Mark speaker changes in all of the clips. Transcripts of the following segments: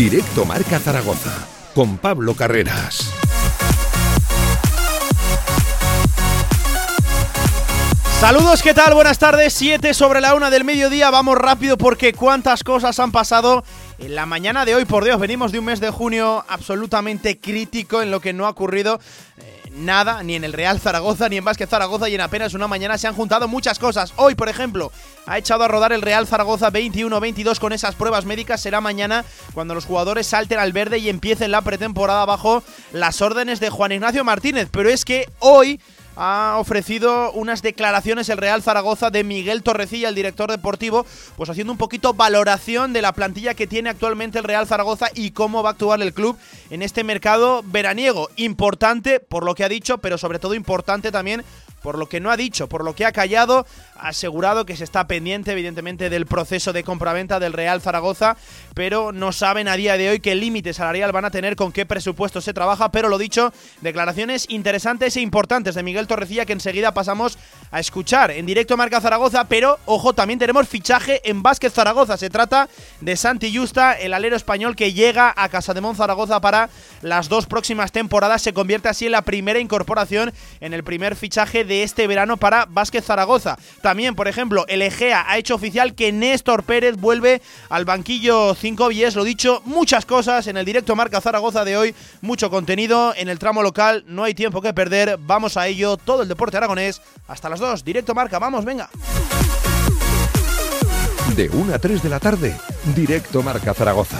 Speaker 1: Directo Marca Zaragoza con Pablo Carreras.
Speaker 2: Saludos, ¿qué tal? Buenas tardes, 7 sobre la 1 del mediodía. Vamos rápido porque cuántas cosas han pasado en la mañana de hoy. Por Dios, venimos de un mes de junio absolutamente crítico en lo que no ha ocurrido eh, nada, ni en el Real Zaragoza, ni en Vázquez Zaragoza, y en apenas una mañana se han juntado muchas cosas. Hoy, por ejemplo, ha echado a rodar el Real Zaragoza 21-22 con esas pruebas médicas. Será mañana cuando los jugadores salten al verde y empiecen la pretemporada bajo las órdenes de Juan Ignacio Martínez. Pero es que hoy ha ofrecido unas declaraciones el Real Zaragoza de Miguel Torrecilla, el director deportivo, pues haciendo un poquito valoración de la plantilla que tiene actualmente el Real Zaragoza y cómo va a actuar el club en este mercado veraniego. Importante por lo que ha dicho, pero sobre todo importante también por lo que no ha dicho, por lo que ha callado, asegurado que se está pendiente evidentemente del proceso de compraventa del Real Zaragoza, pero no saben a día de hoy qué límite salarial van a tener, con qué presupuesto se trabaja, pero lo dicho, declaraciones interesantes e importantes de Miguel Torrecilla que enseguida pasamos a escuchar en directo Marca Zaragoza, pero ojo, también tenemos fichaje en Vázquez Zaragoza, se trata de Santi Justa, el alero español que llega a Casa de Zaragoza para las dos próximas temporadas, se convierte así en la primera incorporación en el primer fichaje de este verano para Vázquez Zaragoza. Por ejemplo, el Egea ha hecho oficial que Néstor Pérez vuelve al banquillo 5 Vies. Lo dicho, muchas cosas en el directo Marca Zaragoza de hoy, mucho contenido en el tramo local, no hay tiempo que perder, vamos a ello, todo el deporte aragonés, hasta las 2, directo Marca, vamos, venga.
Speaker 1: De 1 a 3 de la tarde, directo Marca Zaragoza.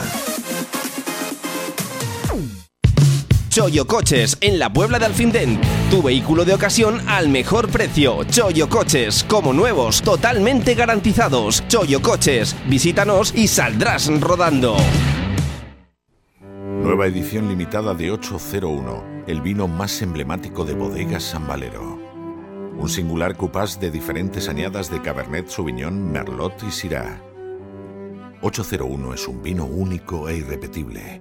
Speaker 3: Choyo Coches en la Puebla de Alfindén. Tu vehículo de ocasión al mejor precio. Choyo Coches, como nuevos, totalmente garantizados. Choyo Coches, visítanos y saldrás rodando.
Speaker 4: Nueva edición limitada de 801, el vino más emblemático de bodegas San Valero. Un singular cupás de diferentes añadas de Cabernet Sauvignon, Merlot y Syrah. 801 es un vino único e irrepetible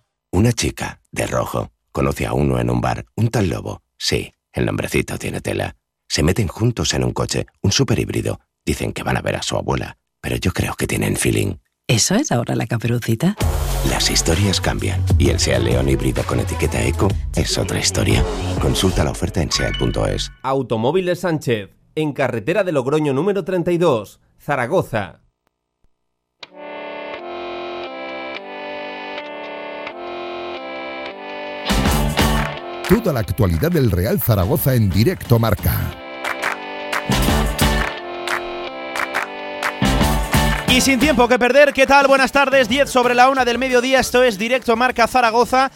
Speaker 5: Una chica, de rojo, conoce a uno en un bar, un tal lobo. Sí, el nombrecito tiene tela. Se meten juntos en un coche, un super híbrido. Dicen que van a ver a su abuela, pero yo creo que tienen feeling.
Speaker 6: ¿Eso es ahora la caperucita?
Speaker 5: Las historias cambian y el SEAT León híbrido con etiqueta Eco es otra historia. Consulta la oferta en SEAT.es.
Speaker 3: Automóviles Sánchez, en carretera de Logroño número 32, Zaragoza.
Speaker 1: Toda la actualidad del Real Zaragoza en directo marca.
Speaker 2: Y sin tiempo que perder, ¿qué tal? Buenas tardes, 10 sobre la 1 del mediodía, esto es Directo Marca Zaragoza,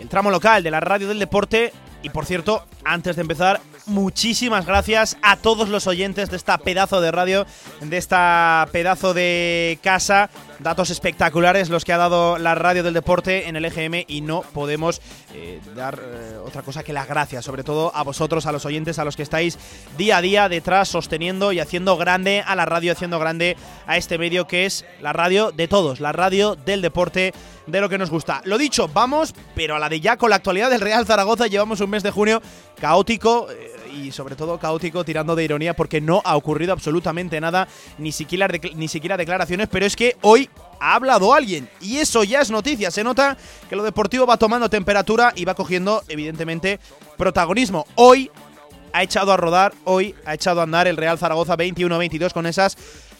Speaker 2: el tramo local de la radio del deporte. Y por cierto, antes de empezar, muchísimas gracias a todos los oyentes de esta pedazo de radio, de esta pedazo de casa. Datos espectaculares los que ha dado la radio del deporte en el EGM y no podemos eh, dar eh, otra cosa que las gracias, sobre todo a vosotros, a los oyentes, a los que estáis día a día detrás sosteniendo y haciendo grande a la radio, haciendo grande a este medio que es la radio de todos, la radio del deporte de lo que nos gusta. Lo dicho, vamos, pero a la de ya con la actualidad del Real Zaragoza llevamos un mes de junio caótico. Eh, y sobre todo caótico tirando de ironía porque no ha ocurrido absolutamente nada, ni siquiera, ni siquiera declaraciones, pero es que hoy ha hablado alguien y eso ya es noticia. Se nota que lo deportivo va tomando temperatura y va cogiendo evidentemente protagonismo. Hoy ha echado a rodar, hoy ha echado a andar el Real Zaragoza 21-22 con esas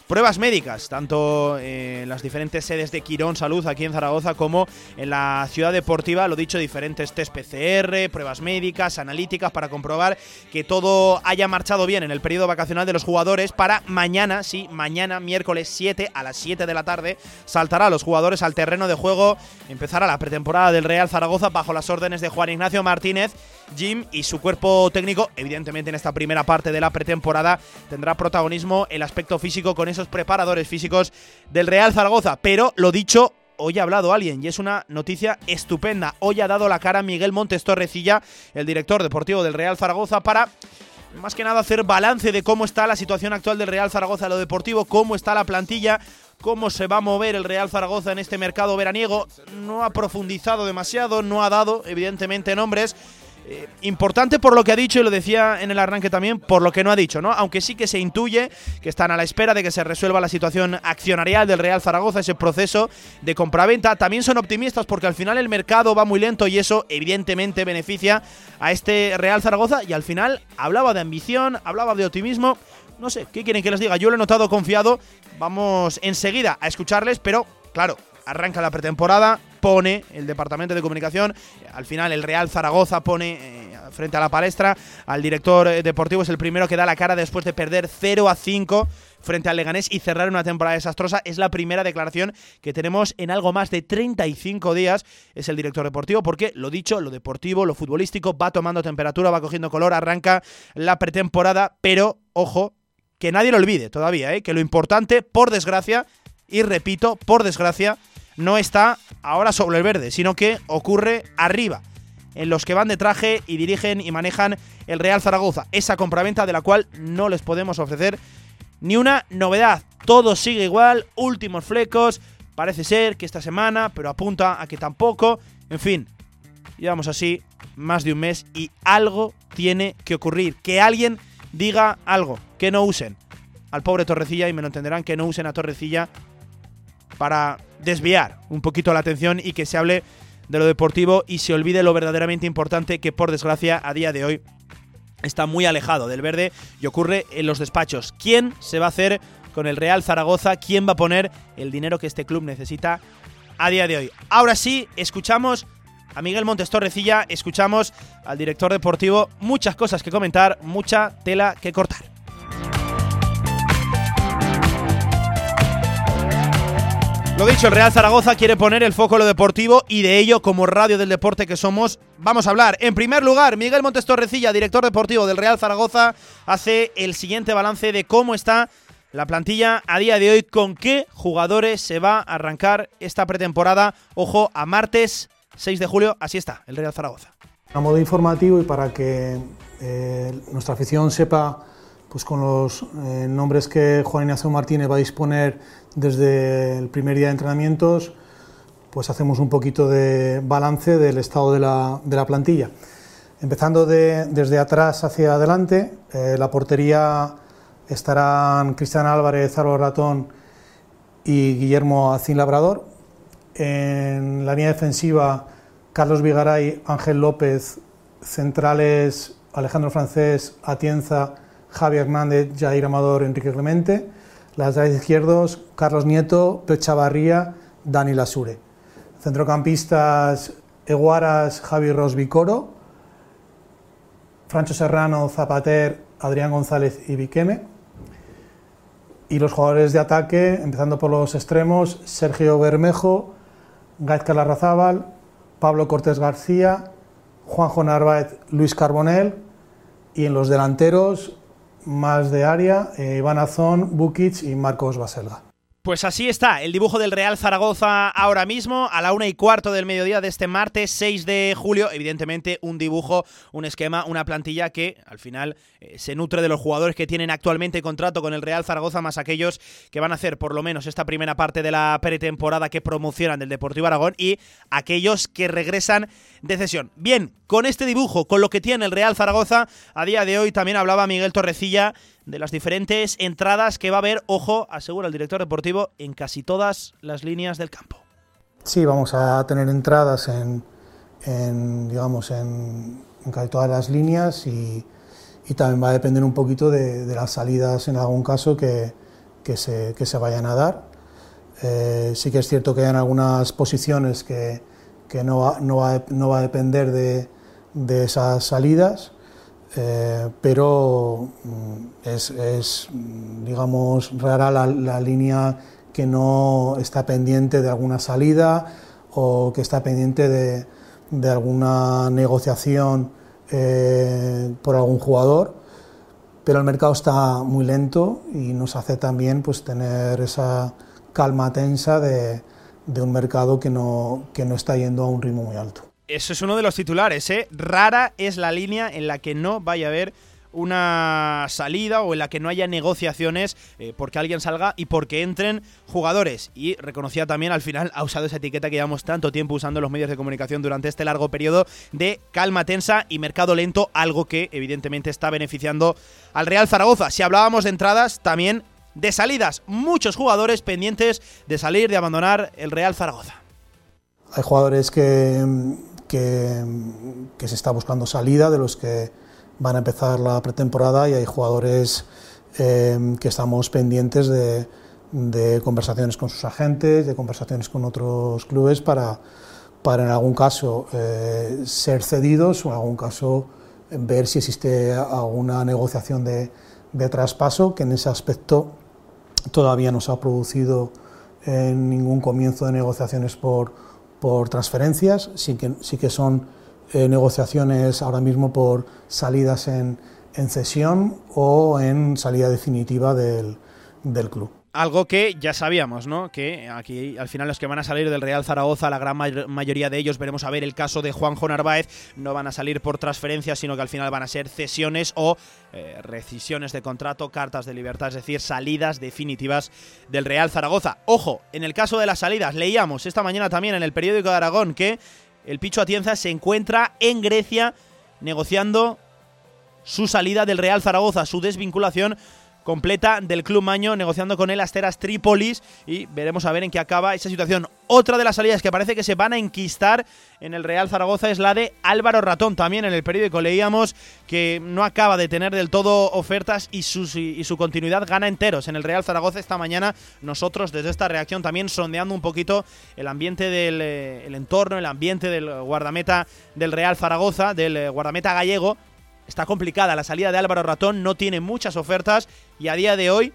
Speaker 2: pruebas médicas, tanto en las diferentes sedes de Quirón Salud aquí en Zaragoza como en la ciudad deportiva, lo dicho, diferentes test PCR, pruebas médicas, analíticas para comprobar que todo haya marchado bien en el periodo vacacional de los jugadores para mañana, sí, mañana miércoles 7 a las 7 de la tarde saltará a los jugadores al terreno de juego, empezará la pretemporada del Real Zaragoza bajo las órdenes de Juan Ignacio Martínez, Jim y su cuerpo técnico, evidentemente en esta primera parte de la pretemporada tendrá protagonismo el aspecto físico con esos preparadores físicos del Real Zaragoza. Pero lo dicho, hoy ha hablado alguien y es una noticia estupenda. Hoy ha dado la cara Miguel Montes Torrecilla, el director deportivo del Real Zaragoza, para más que nada hacer balance de cómo está la situación actual del Real Zaragoza en lo deportivo, cómo está la plantilla, cómo se va a mover el Real Zaragoza en este mercado veraniego. No ha profundizado demasiado, no ha dado evidentemente nombres eh, importante por lo que ha dicho y lo decía en el arranque también, por lo que no ha dicho, ¿no? Aunque sí que se intuye que están a la espera de que se resuelva la situación accionarial del Real Zaragoza, ese proceso de compraventa. También son optimistas porque al final el mercado va muy lento y eso evidentemente beneficia a este Real Zaragoza y al final hablaba de ambición, hablaba de optimismo. No sé, ¿qué quieren que les diga? Yo lo he notado confiado. Vamos enseguida a escucharles, pero claro, arranca la pretemporada, pone el departamento de comunicación, al final el Real Zaragoza pone eh, frente a la palestra al director eh, deportivo, es el primero que da la cara después de perder 0 a 5 frente al Leganés y cerrar una temporada desastrosa. Es la primera declaración que tenemos en algo más de 35 días. Es el director deportivo porque, lo dicho, lo deportivo, lo futbolístico va tomando temperatura, va cogiendo color, arranca la pretemporada, pero ojo, que nadie lo olvide todavía, ¿eh? que lo importante, por desgracia, y repito, por desgracia, no está ahora sobre el verde, sino que ocurre arriba, en los que van de traje y dirigen y manejan el Real Zaragoza. Esa compraventa de la cual no les podemos ofrecer ni una novedad. Todo sigue igual, últimos flecos. Parece ser que esta semana, pero apunta a que tampoco. En fin, llevamos así más de un mes y algo tiene que ocurrir. Que alguien diga algo, que no usen al pobre Torrecilla y me lo entenderán, que no usen a Torrecilla para desviar un poquito la atención y que se hable de lo deportivo y se olvide lo verdaderamente importante que por desgracia a día de hoy está muy alejado del verde y ocurre en los despachos. ¿Quién se va a hacer con el Real Zaragoza? ¿Quién va a poner el dinero que este club necesita a día de hoy? Ahora sí, escuchamos a Miguel Montes Torrecilla, escuchamos al director deportivo, muchas cosas que comentar, mucha tela que cortar. Lo dicho, el Real Zaragoza quiere poner el foco en lo deportivo y de ello, como radio del deporte que somos, vamos a hablar. En primer lugar, Miguel Montes Torrecilla, director deportivo del Real Zaragoza, hace el siguiente balance de cómo está la plantilla a día de hoy, con qué jugadores se va a arrancar esta pretemporada. Ojo, a martes 6 de julio, así está, el Real Zaragoza.
Speaker 7: A modo informativo y para que eh, nuestra afición sepa pues con los eh, nombres que Juan Ignacio Martínez va a disponer desde el primer día de entrenamientos, pues hacemos un poquito de balance del estado de la, plantilla. Empezando de, desde atrás hacia adelante, eh, la portería estarán Cristian Álvarez, Álvaro Ratón y Guillermo Acín Labrador. En la línea defensiva, Carlos Vigaray, Ángel López, centrales Alejandro Francés, Atienza, Javier Hernández, Jair Amador, Enrique Clemente Laterales izquierdos, Carlos Nieto, Pechavarría, Dani Lasure. Centrocampistas, Eguaras, Javi Rosbicoro, Francho Serrano, Zapater, Adrián González y Viqueme. Y los jugadores de ataque, empezando por los extremos, Sergio Bermejo, Gaizka Larrazábal, Pablo Cortés García, Juanjo Narváez, Luis Carbonel. Y en los delanteros, más de área, eh, Iván Azón, Bukic y Marcos Baselga.
Speaker 2: Pues así está el dibujo del Real Zaragoza ahora mismo, a la una y cuarto del mediodía de este martes 6 de julio. Evidentemente, un dibujo, un esquema, una plantilla que al final eh, se nutre de los jugadores que tienen actualmente contrato con el Real Zaragoza, más aquellos que van a hacer por lo menos esta primera parte de la pretemporada que promocionan del Deportivo Aragón y aquellos que regresan de cesión. Bien, con este dibujo, con lo que tiene el Real Zaragoza, a día de hoy también hablaba Miguel Torrecilla de las diferentes entradas que va a haber, ojo, asegura el director deportivo, en casi todas las líneas del campo.
Speaker 7: Sí, vamos a tener entradas en, digamos, en, casi todas las líneas y, también va a depender un poquito de, las salidas en algún caso que, se, se, vayan a dar. Eh, sí que es cierto que hay algunas posiciones que, no, va, no, va, no, va, a depender de, de esas salidas eh, pero mm, es, digamos, rara la, línea que no está pendiente de alguna salida o que está pendiente de, alguna negociación eh, por algún jugador, pero el mercado está muy lento y nos hace también pues, tener esa calma tensa de, de un mercado que no, que no está yendo a un ritmo muy alto.
Speaker 2: Eso es uno de los titulares, ¿eh? Rara es la línea en la que no vaya a haber una salida o en la que no haya negociaciones eh, porque alguien salga y porque entren jugadores. Y reconocía también al final, ha usado esa etiqueta que llevamos tanto tiempo usando los medios de comunicación durante este largo periodo de calma tensa y mercado lento, algo que evidentemente está beneficiando al Real Zaragoza. Si hablábamos de entradas, también de salidas. Muchos jugadores pendientes de salir, de abandonar el Real Zaragoza.
Speaker 7: Hay jugadores que, que, que se está buscando salida, de los que van a empezar la pretemporada y hay jugadores eh, que estamos pendientes de, conversaciones con sus agentes, de conversaciones con otros clubes para, para en algún caso eh, ser cedidos o en algún caso ver si existe alguna negociación de, traspaso, que en ese aspecto todavía no se ha producido ningún comienzo de negociaciones por, por transferencias, sí que, sí que son eh, negociaciones ahora mismo por salidas en, en, cesión o en salida definitiva del, del club.
Speaker 2: Algo que ya sabíamos, ¿no? Que aquí al final los que van a salir del Real Zaragoza, la gran mayoría de ellos, veremos a ver el caso de Juanjo Narváez, no van a salir por transferencias, sino que al final van a ser cesiones o eh, rescisiones de contrato, cartas de libertad, es decir, salidas definitivas del Real Zaragoza. Ojo, en el caso de las salidas, leíamos esta mañana también en el periódico de Aragón que el Picho Atienza se encuentra en Grecia negociando su salida del Real Zaragoza, su desvinculación completa del club Maño negociando con el Asteras Trípolis y veremos a ver en qué acaba esa situación. Otra de las salidas que parece que se van a enquistar en el Real Zaragoza es la de Álvaro Ratón. También en el periódico leíamos que no acaba de tener del todo ofertas y su, y su continuidad gana enteros. En el Real Zaragoza esta mañana nosotros desde esta reacción también sondeando un poquito el ambiente del eh, el entorno, el ambiente del guardameta del Real Zaragoza, del eh, guardameta gallego está complicada. La salida de Álvaro Ratón no tiene muchas ofertas y a día de hoy,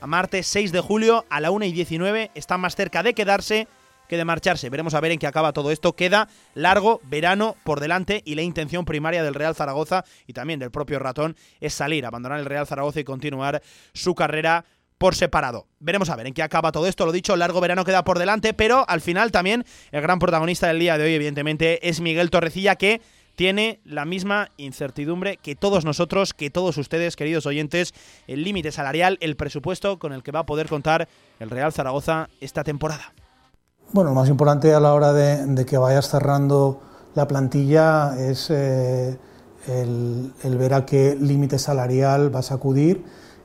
Speaker 2: a martes 6 de julio, a la 1 y 19, está más cerca de quedarse que de marcharse. Veremos a ver en qué acaba todo esto. Queda largo verano por delante y la intención primaria del Real Zaragoza y también del propio Ratón es salir, abandonar el Real Zaragoza y continuar su carrera por separado. Veremos a ver en qué acaba todo esto. Lo dicho, largo verano queda por delante, pero al final también el gran protagonista del día de hoy, evidentemente, es Miguel Torrecilla, que tiene la misma incertidumbre que todos nosotros, que todos ustedes, queridos oyentes, el límite salarial, el presupuesto con el que va a poder contar el Real Zaragoza esta temporada.
Speaker 7: Bueno, lo más importante a la hora de, que vayas cerrando la plantilla es eh, el, ver a qué límite salarial vas a acudir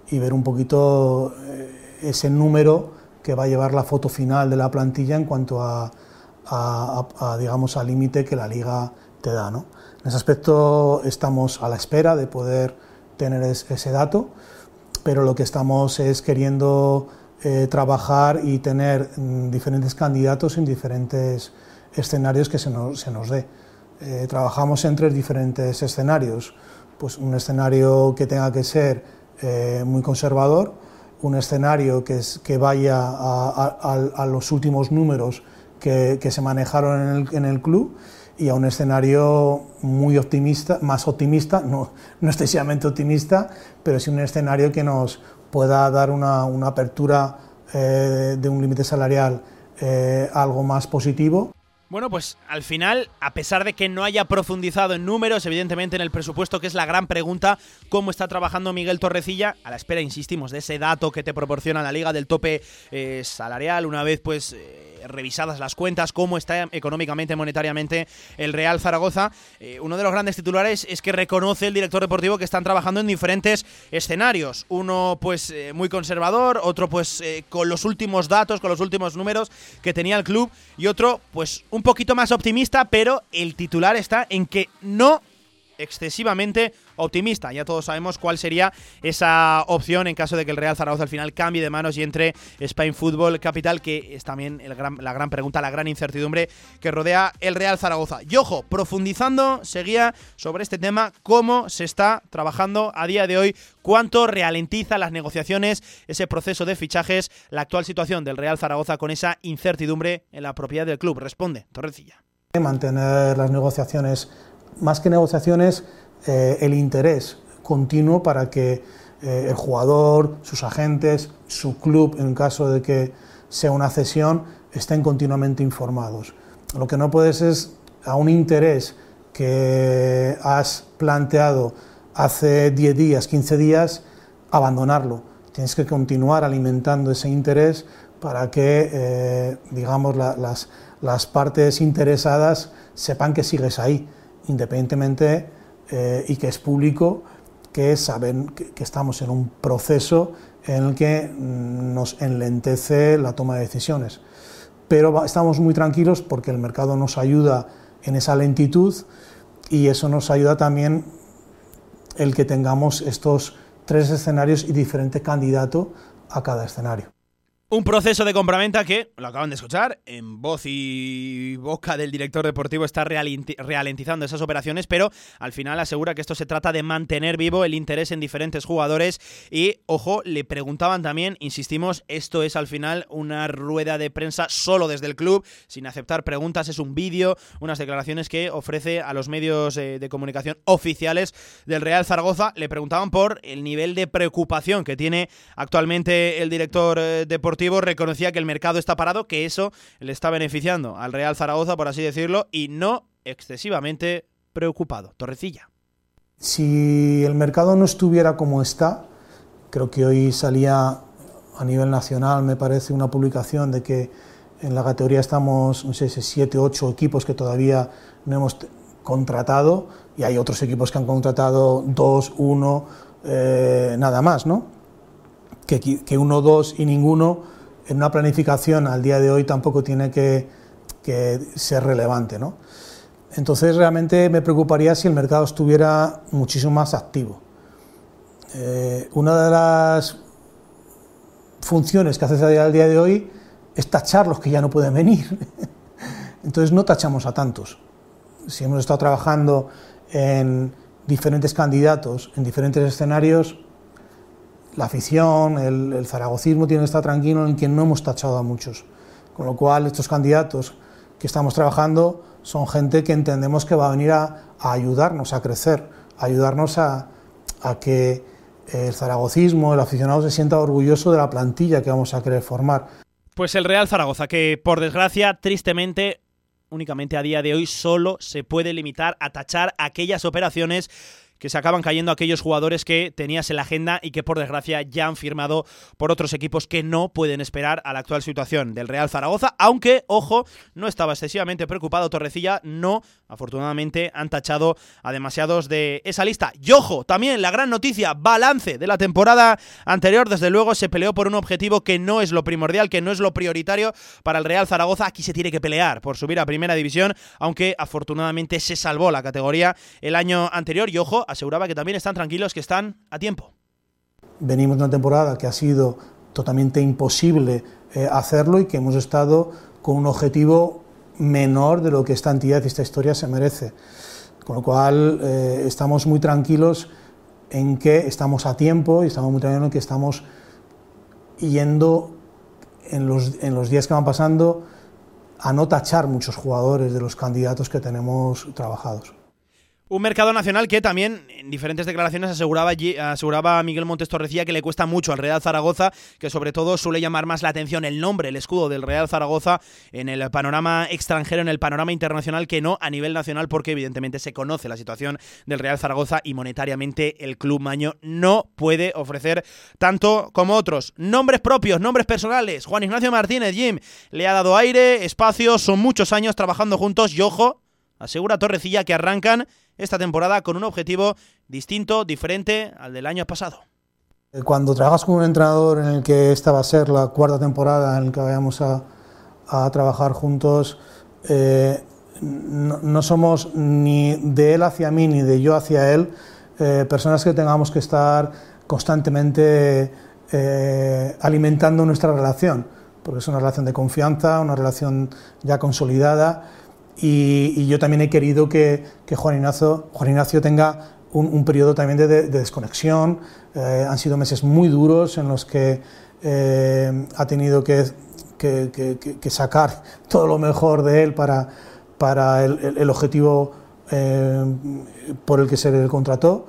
Speaker 7: y ver un poquito eh, ese número que va a llevar la foto final de la plantilla en cuanto a, digamos, al límite que la liga te da. ¿no? En ese aspecto estamos a la espera de poder tener ese dato, pero lo que estamos es queriendo eh, trabajar y tener mm, diferentes candidatos en diferentes escenarios que se nos, se nos dé. Eh, trabajamos en tres diferentes escenarios, pues un escenario que tenga que ser eh, muy conservador, un escenario que, es, que vaya a, los últimos números que, se manejaron en el club y a un escenario muy optimista, más optimista, no, no excesivamente optimista, pero sí un escenario que nos pueda dar una, una apertura eh, de un límite salarial eh, algo más positivo.
Speaker 2: Bueno, pues al final, a pesar de que no haya profundizado en números, evidentemente en el presupuesto, que es la gran pregunta, cómo está trabajando Miguel Torrecilla, a la espera, insistimos, de ese dato que te proporciona la liga del tope eh, salarial, una vez pues revisadas las cuentas, cómo está económicamente, monetariamente el Real Zaragoza. Eh, uno de los grandes titulares es que reconoce el director deportivo que están trabajando en diferentes escenarios. Uno pues eh, muy conservador, otro pues eh, con los últimos datos, con los últimos números que tenía el club y otro pues un poquito más optimista, pero el titular está en que no excesivamente optimista. Ya todos sabemos cuál sería esa opción en caso de que el Real Zaragoza al final cambie de manos y entre Spain Football Capital, que es también la gran pregunta, la gran incertidumbre que rodea el Real Zaragoza. Y ojo, profundizando, seguía sobre este tema, cómo se está trabajando a día de hoy, cuánto ralentiza las negociaciones, ese proceso de fichajes, la actual situación del Real Zaragoza con esa incertidumbre en la propiedad del club. Responde, Torrecilla.
Speaker 7: Mantener las negociaciones más que negociaciones, eh, el interés continuo para que eh, el jugador, sus agentes, su club, en caso de que sea una cesión, estén continuamente informados. Lo que no puedes es a un interés que has planteado hace 10 días, 15 días, abandonarlo. Tienes que continuar alimentando ese interés para que, eh, digamos, las, las, partes interesadas sepan que sigues ahí, independientemente eh, y que es público, que saben que, que, estamos en un proceso en el que nos enlentece la toma de decisiones. Pero estamos muy tranquilos porque el mercado nos ayuda en esa lentitud y eso nos ayuda también el que tengamos estos tres escenarios y diferente candidato a cada escenario.
Speaker 2: Un proceso de compraventa que, lo acaban de escuchar, en voz y boca del director deportivo está ralentizando esas operaciones, pero al final asegura que esto se trata de mantener vivo el interés en diferentes jugadores y, ojo, le preguntaban también, insistimos, esto es al final una rueda de prensa solo desde el club, sin aceptar preguntas, es un vídeo, unas declaraciones que ofrece a los medios eh, de comunicación oficiales del Real Zaragoza. Le preguntaban por el nivel de preocupación que tiene actualmente el director eh, reconocía que el mercado está parado, que eso le está beneficiando al Real Zaragoza, por así decirlo, y no excesivamente preocupado. Torrecilla.
Speaker 7: Si el mercado no estuviera como está, creo que hoy salía a nivel nacional, me parece, una publicación de que en la categoría estamos, no sé, siete, ocho equipos que todavía no hemos contratado y hay otros equipos que han contratado dos, uno, eh, nada más, ¿no? Que, que uno, dos y ninguno en una planificación al día de hoy tampoco tiene que, ser relevante. ¿no? Entonces realmente me preocuparía si el mercado estuviera muchísimo más activo. Eh, una de las funciones que hace al día de hoy es tachar los que ya no pueden venir. Entonces no tachamos a tantos. Si hemos estado trabajando en diferentes candidatos, en diferentes escenarios, la afición, el, zaragocismo tiene que estar tranquilo en que no hemos tachado a muchos. Con lo cual, estos candidatos que estamos trabajando son gente que entendemos que va a venir a, ayudarnos a crecer, a ayudarnos a, a, que el zaragocismo, el aficionado se sienta orgulloso de la plantilla que vamos a querer formar.
Speaker 2: Pues el Real Zaragoza, que por desgracia, tristemente, únicamente a día de hoy solo se puede limitar a tachar aquellas operaciones que se acaban cayendo aquellos jugadores que tenías en la agenda y que por desgracia ya han firmado por otros equipos que no pueden esperar a la actual situación del Real Zaragoza, aunque, ojo, no estaba excesivamente preocupado Torrecilla, no, afortunadamente han tachado a demasiados de esa lista. Y ojo, también la gran noticia, balance de la temporada anterior, desde luego se peleó por un objetivo que no es lo primordial, que no es lo prioritario para el Real Zaragoza, aquí se tiene que pelear por subir a primera división, aunque afortunadamente se salvó la categoría el año anterior y ojo, aseguraba que también están tranquilos, que están a tiempo.
Speaker 7: Venimos de una temporada que ha sido totalmente imposible eh, hacerlo y que hemos estado con un objetivo menor de lo que esta entidad y esta historia se merece. Con lo cual eh, estamos muy tranquilos en que estamos a tiempo y estamos muy tranquilos en que estamos yendo en los, en los días que van pasando a no tachar muchos jugadores de los candidatos que tenemos trabajados.
Speaker 2: Un mercado nacional que también en diferentes declaraciones aseguraba, aseguraba a Miguel Montes Torrecía que le cuesta mucho al Real Zaragoza, que sobre todo suele llamar más la atención el nombre, el escudo del Real Zaragoza en el panorama extranjero, en el panorama internacional, que no a nivel nacional, porque evidentemente se conoce la situación del Real Zaragoza y monetariamente el club maño no puede ofrecer tanto como otros. Nombres propios, nombres personales. Juan Ignacio Martínez, Jim, le ha dado aire, espacio, son muchos años trabajando juntos y ojo, asegura Torrecilla que arrancan esta temporada con un objetivo distinto, diferente al del año pasado.
Speaker 7: Eh, cuando trabajas con un entrenador en el que esta va a ser la cuarta temporada en la que vayamos a, trabajar juntos, eh, no, somos ni de él hacia mí ni de yo hacia él eh, personas que tengamos que estar constantemente alimentando nuestra relación, porque es una relación de confianza, una relación ya consolidada y, yo también he querido que, Juan, Ignacio, Juan Ignacio tenga un, periodo también de, desconexión. Eh, han sido meses muy duros en los que eh, ha tenido que, sacar todo lo mejor de él para, para el, objetivo eh, por el que se le contrató.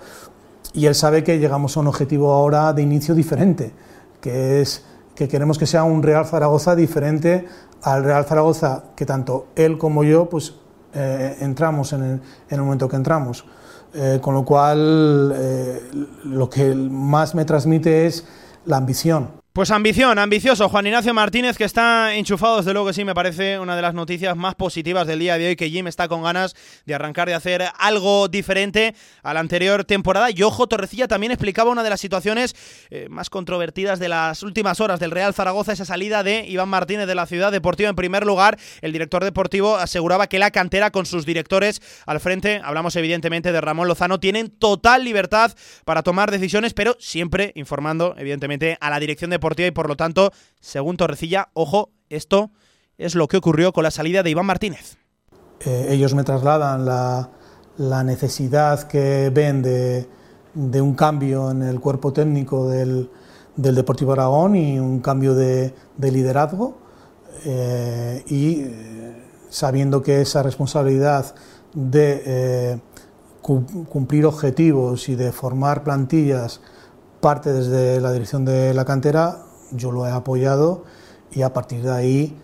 Speaker 7: Y él sabe que llegamos a un objetivo ahora de inicio diferente, que es que queremos que sea un Real Zaragoza diferente al Real Zaragoza que tanto él como yo pues eh, entramos en el, en momento que entramos. Eh, con lo cual, eh, lo que más me transmite es la ambición.
Speaker 2: Pues ambición, ambicioso. Juan Ignacio Martínez, que está enchufado, desde luego que sí, me parece una de las noticias más positivas del día de hoy, que Jim está con ganas de arrancar, de hacer algo diferente a la anterior temporada. Y ojo, Torrecilla también explicaba una de las situaciones eh, más controvertidas de las últimas horas del Real Zaragoza, esa salida de Iván Martínez de la Ciudad Deportiva. En primer lugar, el director deportivo aseguraba que la cantera con sus directores al frente, hablamos evidentemente de Ramón Lozano, tienen total libertad para tomar decisiones, pero siempre informando evidentemente a la dirección deportiva y por lo tanto, según Torrecilla, ojo, esto es lo que ocurrió con la salida de Iván Martínez.
Speaker 7: Eh, ellos me trasladan la, la necesidad que ven de, de, un cambio en el cuerpo técnico del, del Deportivo Aragón y un cambio de, de liderazgo eh, y eh, sabiendo que esa responsabilidad de cumplir objetivos y de formar plantillas parte desde la dirección de la cantera, yo lo he apoyado y a partir de ahí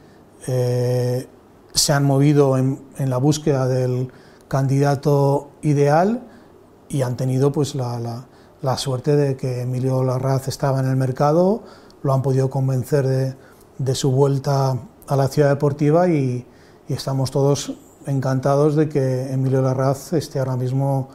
Speaker 7: eh, se han movido en, en, la búsqueda del candidato ideal y han tenido pues la, la, la, suerte de que Emilio Larraz estaba en el mercado, lo han podido convencer de, de su vuelta a la ciudad deportiva y, y, estamos todos encantados de que Emilio Larraz esté ahora mismo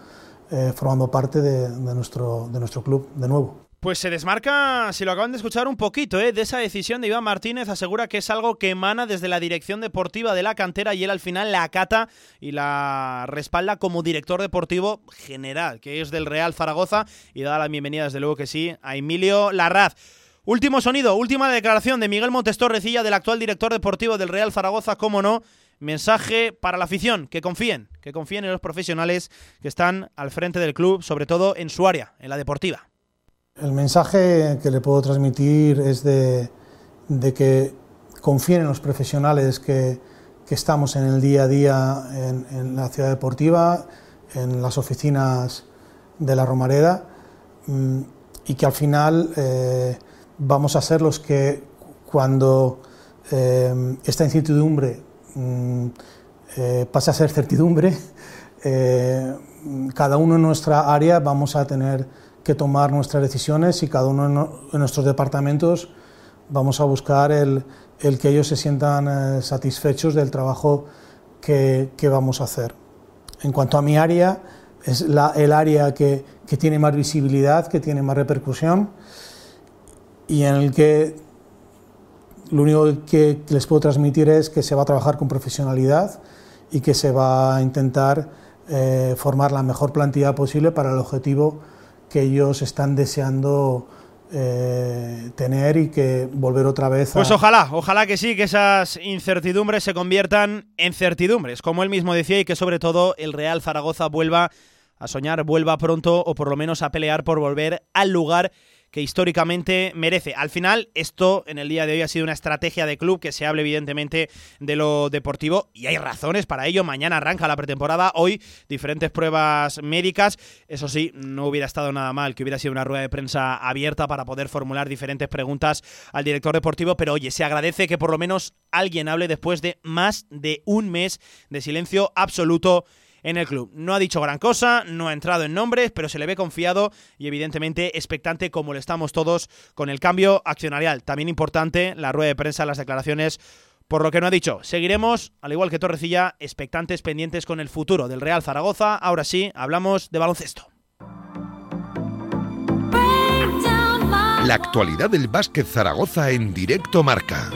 Speaker 7: eh, formando parte de, nuestro, de nuestro club de nuevo.
Speaker 2: Pues se desmarca, si lo acaban de escuchar, un poquito ¿eh? de esa decisión de Iván Martínez. Asegura que es algo que emana desde la dirección deportiva de la cantera y él al final la acata y la respalda como director deportivo general, que es del Real Zaragoza. Y da la bienvenida, desde luego que sí, a Emilio Larraz. Último sonido, última declaración de Miguel Montes Torrecilla, del actual director deportivo del Real Zaragoza, cómo no. Mensaje para la afición, que confíen, que confíen en los profesionales que están al frente del club, sobre todo en su área, en la deportiva.
Speaker 7: El mensaje que le puedo transmitir es de, que confíen en los profesionales que, estamos en el día a día en, la ciudad deportiva, en las oficinas de la Romareda mmm, y que al final eh, vamos a ser los que cuando eh, esta incertidumbre mmm, eh, pase a ser certidumbre, eh, cada uno en nuestra área vamos a tener que tomar nuestras decisiones y cada uno de nuestros departamentos vamos a buscar el, que ellos se sientan eh, satisfechos del trabajo que, vamos a hacer. En cuanto a mi área, es el área que, tiene más visibilidad, que tiene más repercusión y en el que lo único que les puedo transmitir es que se va a trabajar con profesionalidad y que se va a intentar eh, formar la mejor plantilla posible para el objetivo que ellos están deseando eh, tener y que volver otra vez
Speaker 2: a... Pues ojalá, ojalá que sí, que esas incertidumbres se conviertan en certidumbres, como él mismo decía, y que sobre todo el Real Zaragoza vuelva a soñar, vuelva pronto o por lo menos a pelear por volver al lugar que históricamente merece. Al final, esto en el día de hoy ha sido una estrategia de club que se hable evidentemente de lo deportivo y hay razones para ello. Mañana arranca la pretemporada, hoy diferentes pruebas médicas. Eso sí, no hubiera estado nada mal que hubiera sido una rueda de prensa abierta para poder formular diferentes preguntas al director deportivo, pero oye, se agradece que por lo menos alguien hable después de más de un mes de silencio absoluto en el club. No ha dicho gran cosa, no ha entrado en nombres, pero se le ve confiado y evidentemente expectante como lo estamos todos con el cambio accionarial. También importante la rueda de prensa, las declaraciones por lo que no ha dicho. Seguiremos, al igual que Torrecilla, expectantes pendientes con el futuro del Real Zaragoza. Ahora sí, hablamos de baloncesto.
Speaker 1: La actualidad del básquet Zaragoza en directo marca.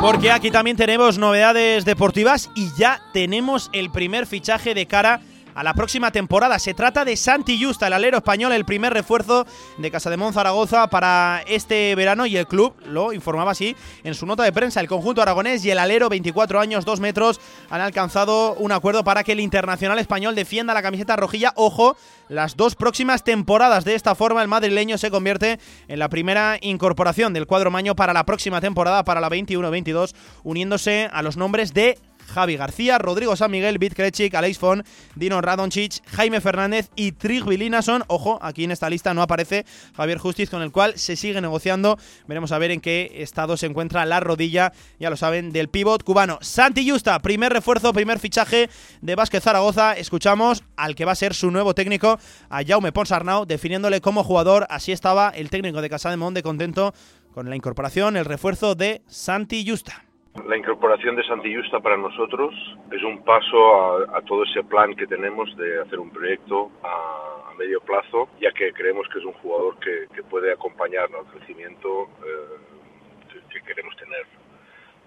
Speaker 2: Porque aquí también tenemos novedades deportivas y ya tenemos el primer fichaje de cara a la próxima temporada. Se trata de Santi Justa, el alero español, el primer refuerzo de Casa de Zaragoza para este verano y el club lo informaba así en su nota de prensa. El conjunto aragonés y el alero, 24 años, 2 metros, han alcanzado un acuerdo para que el internacional español defienda la camiseta rojilla. Ojo, las dos próximas temporadas. De esta forma, el madrileño se convierte en la primera incorporación del cuadro maño para la próxima temporada, para la 21-22, uniéndose a los nombres de Javi García, Rodrigo San Miguel, Bit Krechik, Aleix Fon, Dino Radonchich, Jaime Fernández y Trig Vilinason. Ojo, aquí en esta lista no aparece Javier Justiz, con el cual se sigue negociando. Veremos a ver en qué estado se encuentra la rodilla, ya lo saben, del pívot cubano. Santi Justa, primer refuerzo, primer fichaje de Vázquez Zaragoza. Escuchamos al que va a ser su nuevo técnico, a Jaume Ponsarnau, definiéndole como jugador. Así estaba el técnico de Casa de contento con la incorporación, el refuerzo de Santi Justa.
Speaker 8: La incorporación de Santi Justa para nosotros es un paso a, todo ese plan que tenemos de hacer un proyecto a, medio plazo, ya que creemos que es un jugador que, puede acompañarnos al crecimiento eh, que, queremos tener.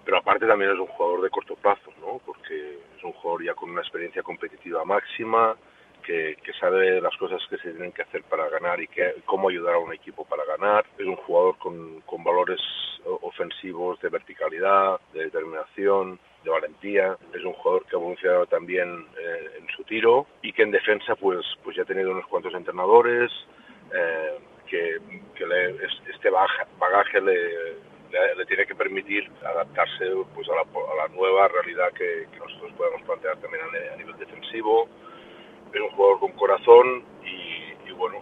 Speaker 8: Pero aparte también es un jugador de corto plazo, ¿no? porque es un jugador ya con una experiencia competitiva máxima, que, sabe las cosas que se tienen que hacer para ganar y que, cómo ayudar a un equipo para ganar. Es un jugador con, valores ofensivos de verticalidad, de determinación, de valentía. Es un jugador que ha evolucionado también eh, en su tiro y que en defensa pues, pues ya ha tenido unos cuantos entrenadores, eh, que, este bagaje le, le, tiene que permitir adaptarse pues, a, la, nueva realidad que, nosotros podemos plantear también a nivel defensivo es un jugador con corazón y, bueno,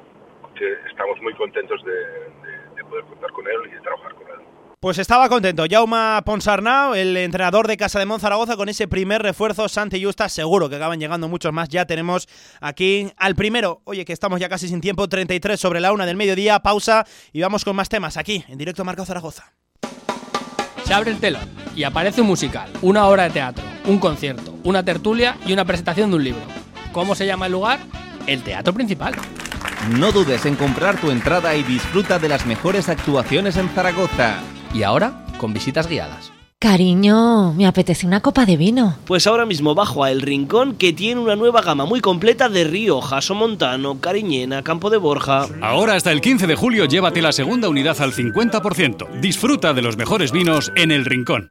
Speaker 8: estamos muy contentos de, poder contar con él y de trabajar con él.
Speaker 2: Pues estaba contento Jaume Ponsarnau, el entrenador de Casa de Monzaragoza, con ese primer refuerzo Santi Justa. Seguro que acaban llegando muchos más. Ya tenemos aquí al primero. Oye, que estamos ya casi sin tiempo, 33 sobre la una del mediodía. Pausa y vamos con más temas aquí, en directo Marco Zaragoza.
Speaker 9: Se abre el telón y aparece un musical, una obra de teatro, un concierto, una tertulia y una presentación de un libro. ¿Cómo se llama el lugar? El Teatro Principal.
Speaker 3: No dudes en comprar tu entrada y disfruta de las mejores actuaciones en Zaragoza.
Speaker 9: Y ahora, con visitas guiadas.
Speaker 10: Cariño, me apetece una copa de vino.
Speaker 11: Pues ahora mismo bajo a El Rincón, que tiene una nueva gama muy completa de Rioja, Montano, Cariñena, Campo de Borja.
Speaker 12: Ahora hasta el 15 de julio llévate la segunda unidad al 50%. Disfruta de los mejores vinos en El Rincón.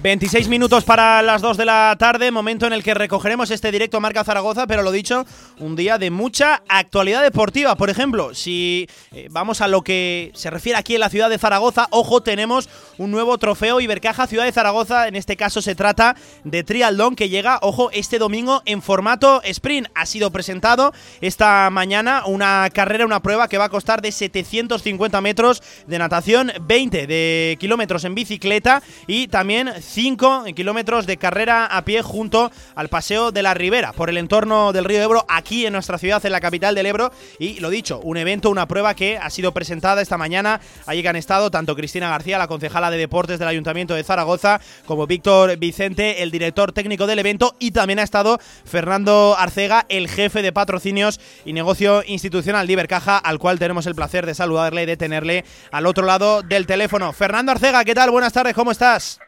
Speaker 2: 26 minutos para las 2 de la tarde, momento en el que recogeremos este directo Marca Zaragoza, pero lo dicho, un día de mucha actualidad deportiva. Por ejemplo, si eh, vamos a lo que se refiere aquí en la ciudad de Zaragoza, ojo, tenemos un nuevo trofeo Ibercaja Ciudad de Zaragoza. En este caso se trata de Trialdón que llega, ojo, este domingo en formato sprint. Ha sido presentado esta mañana una carrera, una prueba que va a costar de 750 metros de natación, 20 de kilómetros en bicicleta y también 5 kilómetros de carrera a pie junto al Paseo de la Ribera, por el entorno del río Ebro, aquí en nuestra ciudad, en la capital del Ebro. Y lo dicho, un evento, una prueba que ha sido presentada esta mañana. Allí que han estado tanto Cristina García, la concejala de deportes del Ayuntamiento de Zaragoza, como Víctor Vicente, el director técnico del evento. Y también ha estado Fernando Arcega, el jefe de patrocinios y negocio institucional de Ibercaja, al cual tenemos el placer de saludarle y de tenerle al otro lado del teléfono. Fernando Arcega, ¿qué tal? Buenas tardes, ¿cómo estás?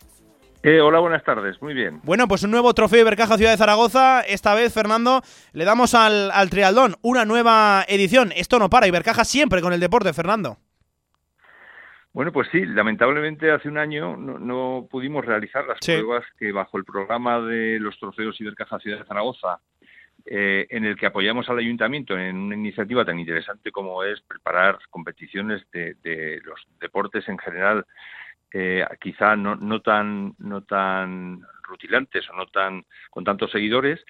Speaker 13: Eh, hola, buenas tardes, muy bien.
Speaker 2: Bueno, pues un nuevo trofeo Ibercaja Ciudad de Zaragoza. Esta vez, Fernando, le damos al, al trialdón una nueva edición. Esto no para, Ibercaja siempre con el deporte, Fernando.
Speaker 13: Bueno, pues sí, lamentablemente hace un año no, pudimos realizar las pruebas que bajo el programa de los trofeos Ibercaja Ciudad de Zaragoza, eh, en el que apoyamos al ayuntamiento en una iniciativa tan interesante como es preparar competiciones de, de los deportes en general eh, quizá no, no, tan, no tan rutilantes o no tan con tantos seguidores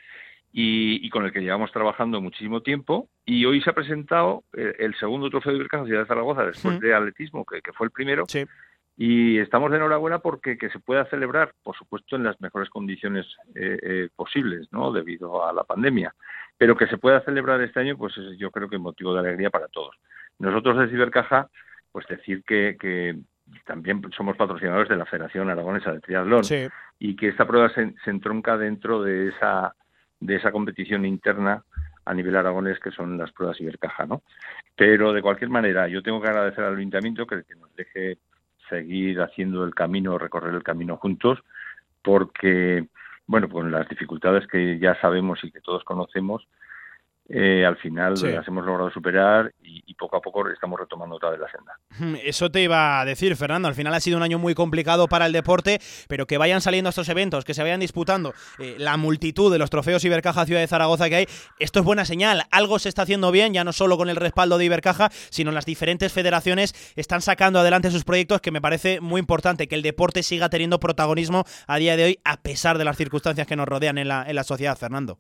Speaker 13: y, con el que llevamos trabajando muchísimo tiempo. Y hoy se ha presentado eh, el, segundo trofeo de Ibercaja Ciudad de Zaragoza después de atletismo, que, fue el primero. Y estamos de enhorabuena porque que se pueda celebrar, por supuesto, en las mejores condiciones eh, eh, posibles, ¿no? Debido a la pandemia. Pero que se pueda celebrar este año, pues yo creo que es motivo de alegría para todos. Nosotros de Cibercaja, pues decir que, que, también somos patrocinadores de la Federación Aragonesa de Triatlón y que esta prueba se, entronca dentro de esa de esa competición interna a nivel aragonés que son las pruebas Ibercaja, ¿no? Pero de cualquier manera, yo tengo que agradecer al ayuntamiento que, que nos deje seguir haciendo el camino, recorrer el camino juntos, porque, bueno, con las dificultades que ya sabemos y que todos conocemos, eh, al final las hemos logrado superar y, poco a poco estamos retomando otra vez la senda.
Speaker 2: Hmm, eso te iba a decir, Fernando. Al final ha sido un año muy complicado para el deporte, pero que vayan saliendo estos eventos, que se vayan disputando eh, la multitud de los trofeos Ibercaja Ciudad de Zaragoza que hay, esto es buena señal. Algo se está haciendo bien, ya no solo con el respaldo de Ibercaja, sino las diferentes federaciones están sacando adelante sus proyectos, que me parece muy importante que el deporte siga teniendo protagonismo a día de hoy, a pesar de las circunstancias que nos rodean en la, en la sociedad, Fernando.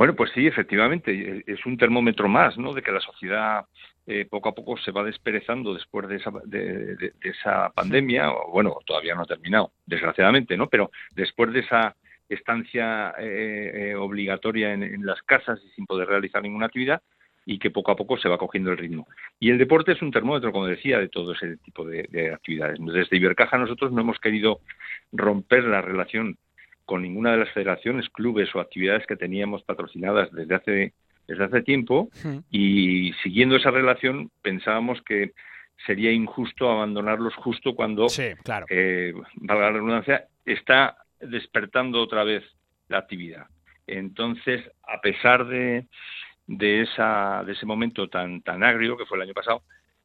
Speaker 13: Bueno, pues sí, efectivamente, e, es un termómetro más, ¿no? De que la sociedad eh, poco a poco se va desperezando después de esa, de, esa pandemia, o bueno, todavía no ha terminado, desgraciadamente, ¿no? Pero después de esa estancia eh, eh, obligatoria en, las casas y sin poder realizar ninguna actividad, y que poco a poco se va cogiendo el ritmo. Y el deporte es un termómetro, como decía, de todo ese tipo de, de actividades. Desde Ibercaja nosotros no hemos querido romper la relación con ninguna de las federaciones, clubes o actividades que teníamos patrocinadas desde hace desde hace tiempo y siguiendo esa relación pensábamos que sería injusto abandonarlos justo cuando,
Speaker 2: claro.
Speaker 13: eh, valga la redundancia, está despertando otra vez la actividad. Entonces, a pesar de, de, esa, de ese momento tan, tan agrio que fue el año pasado,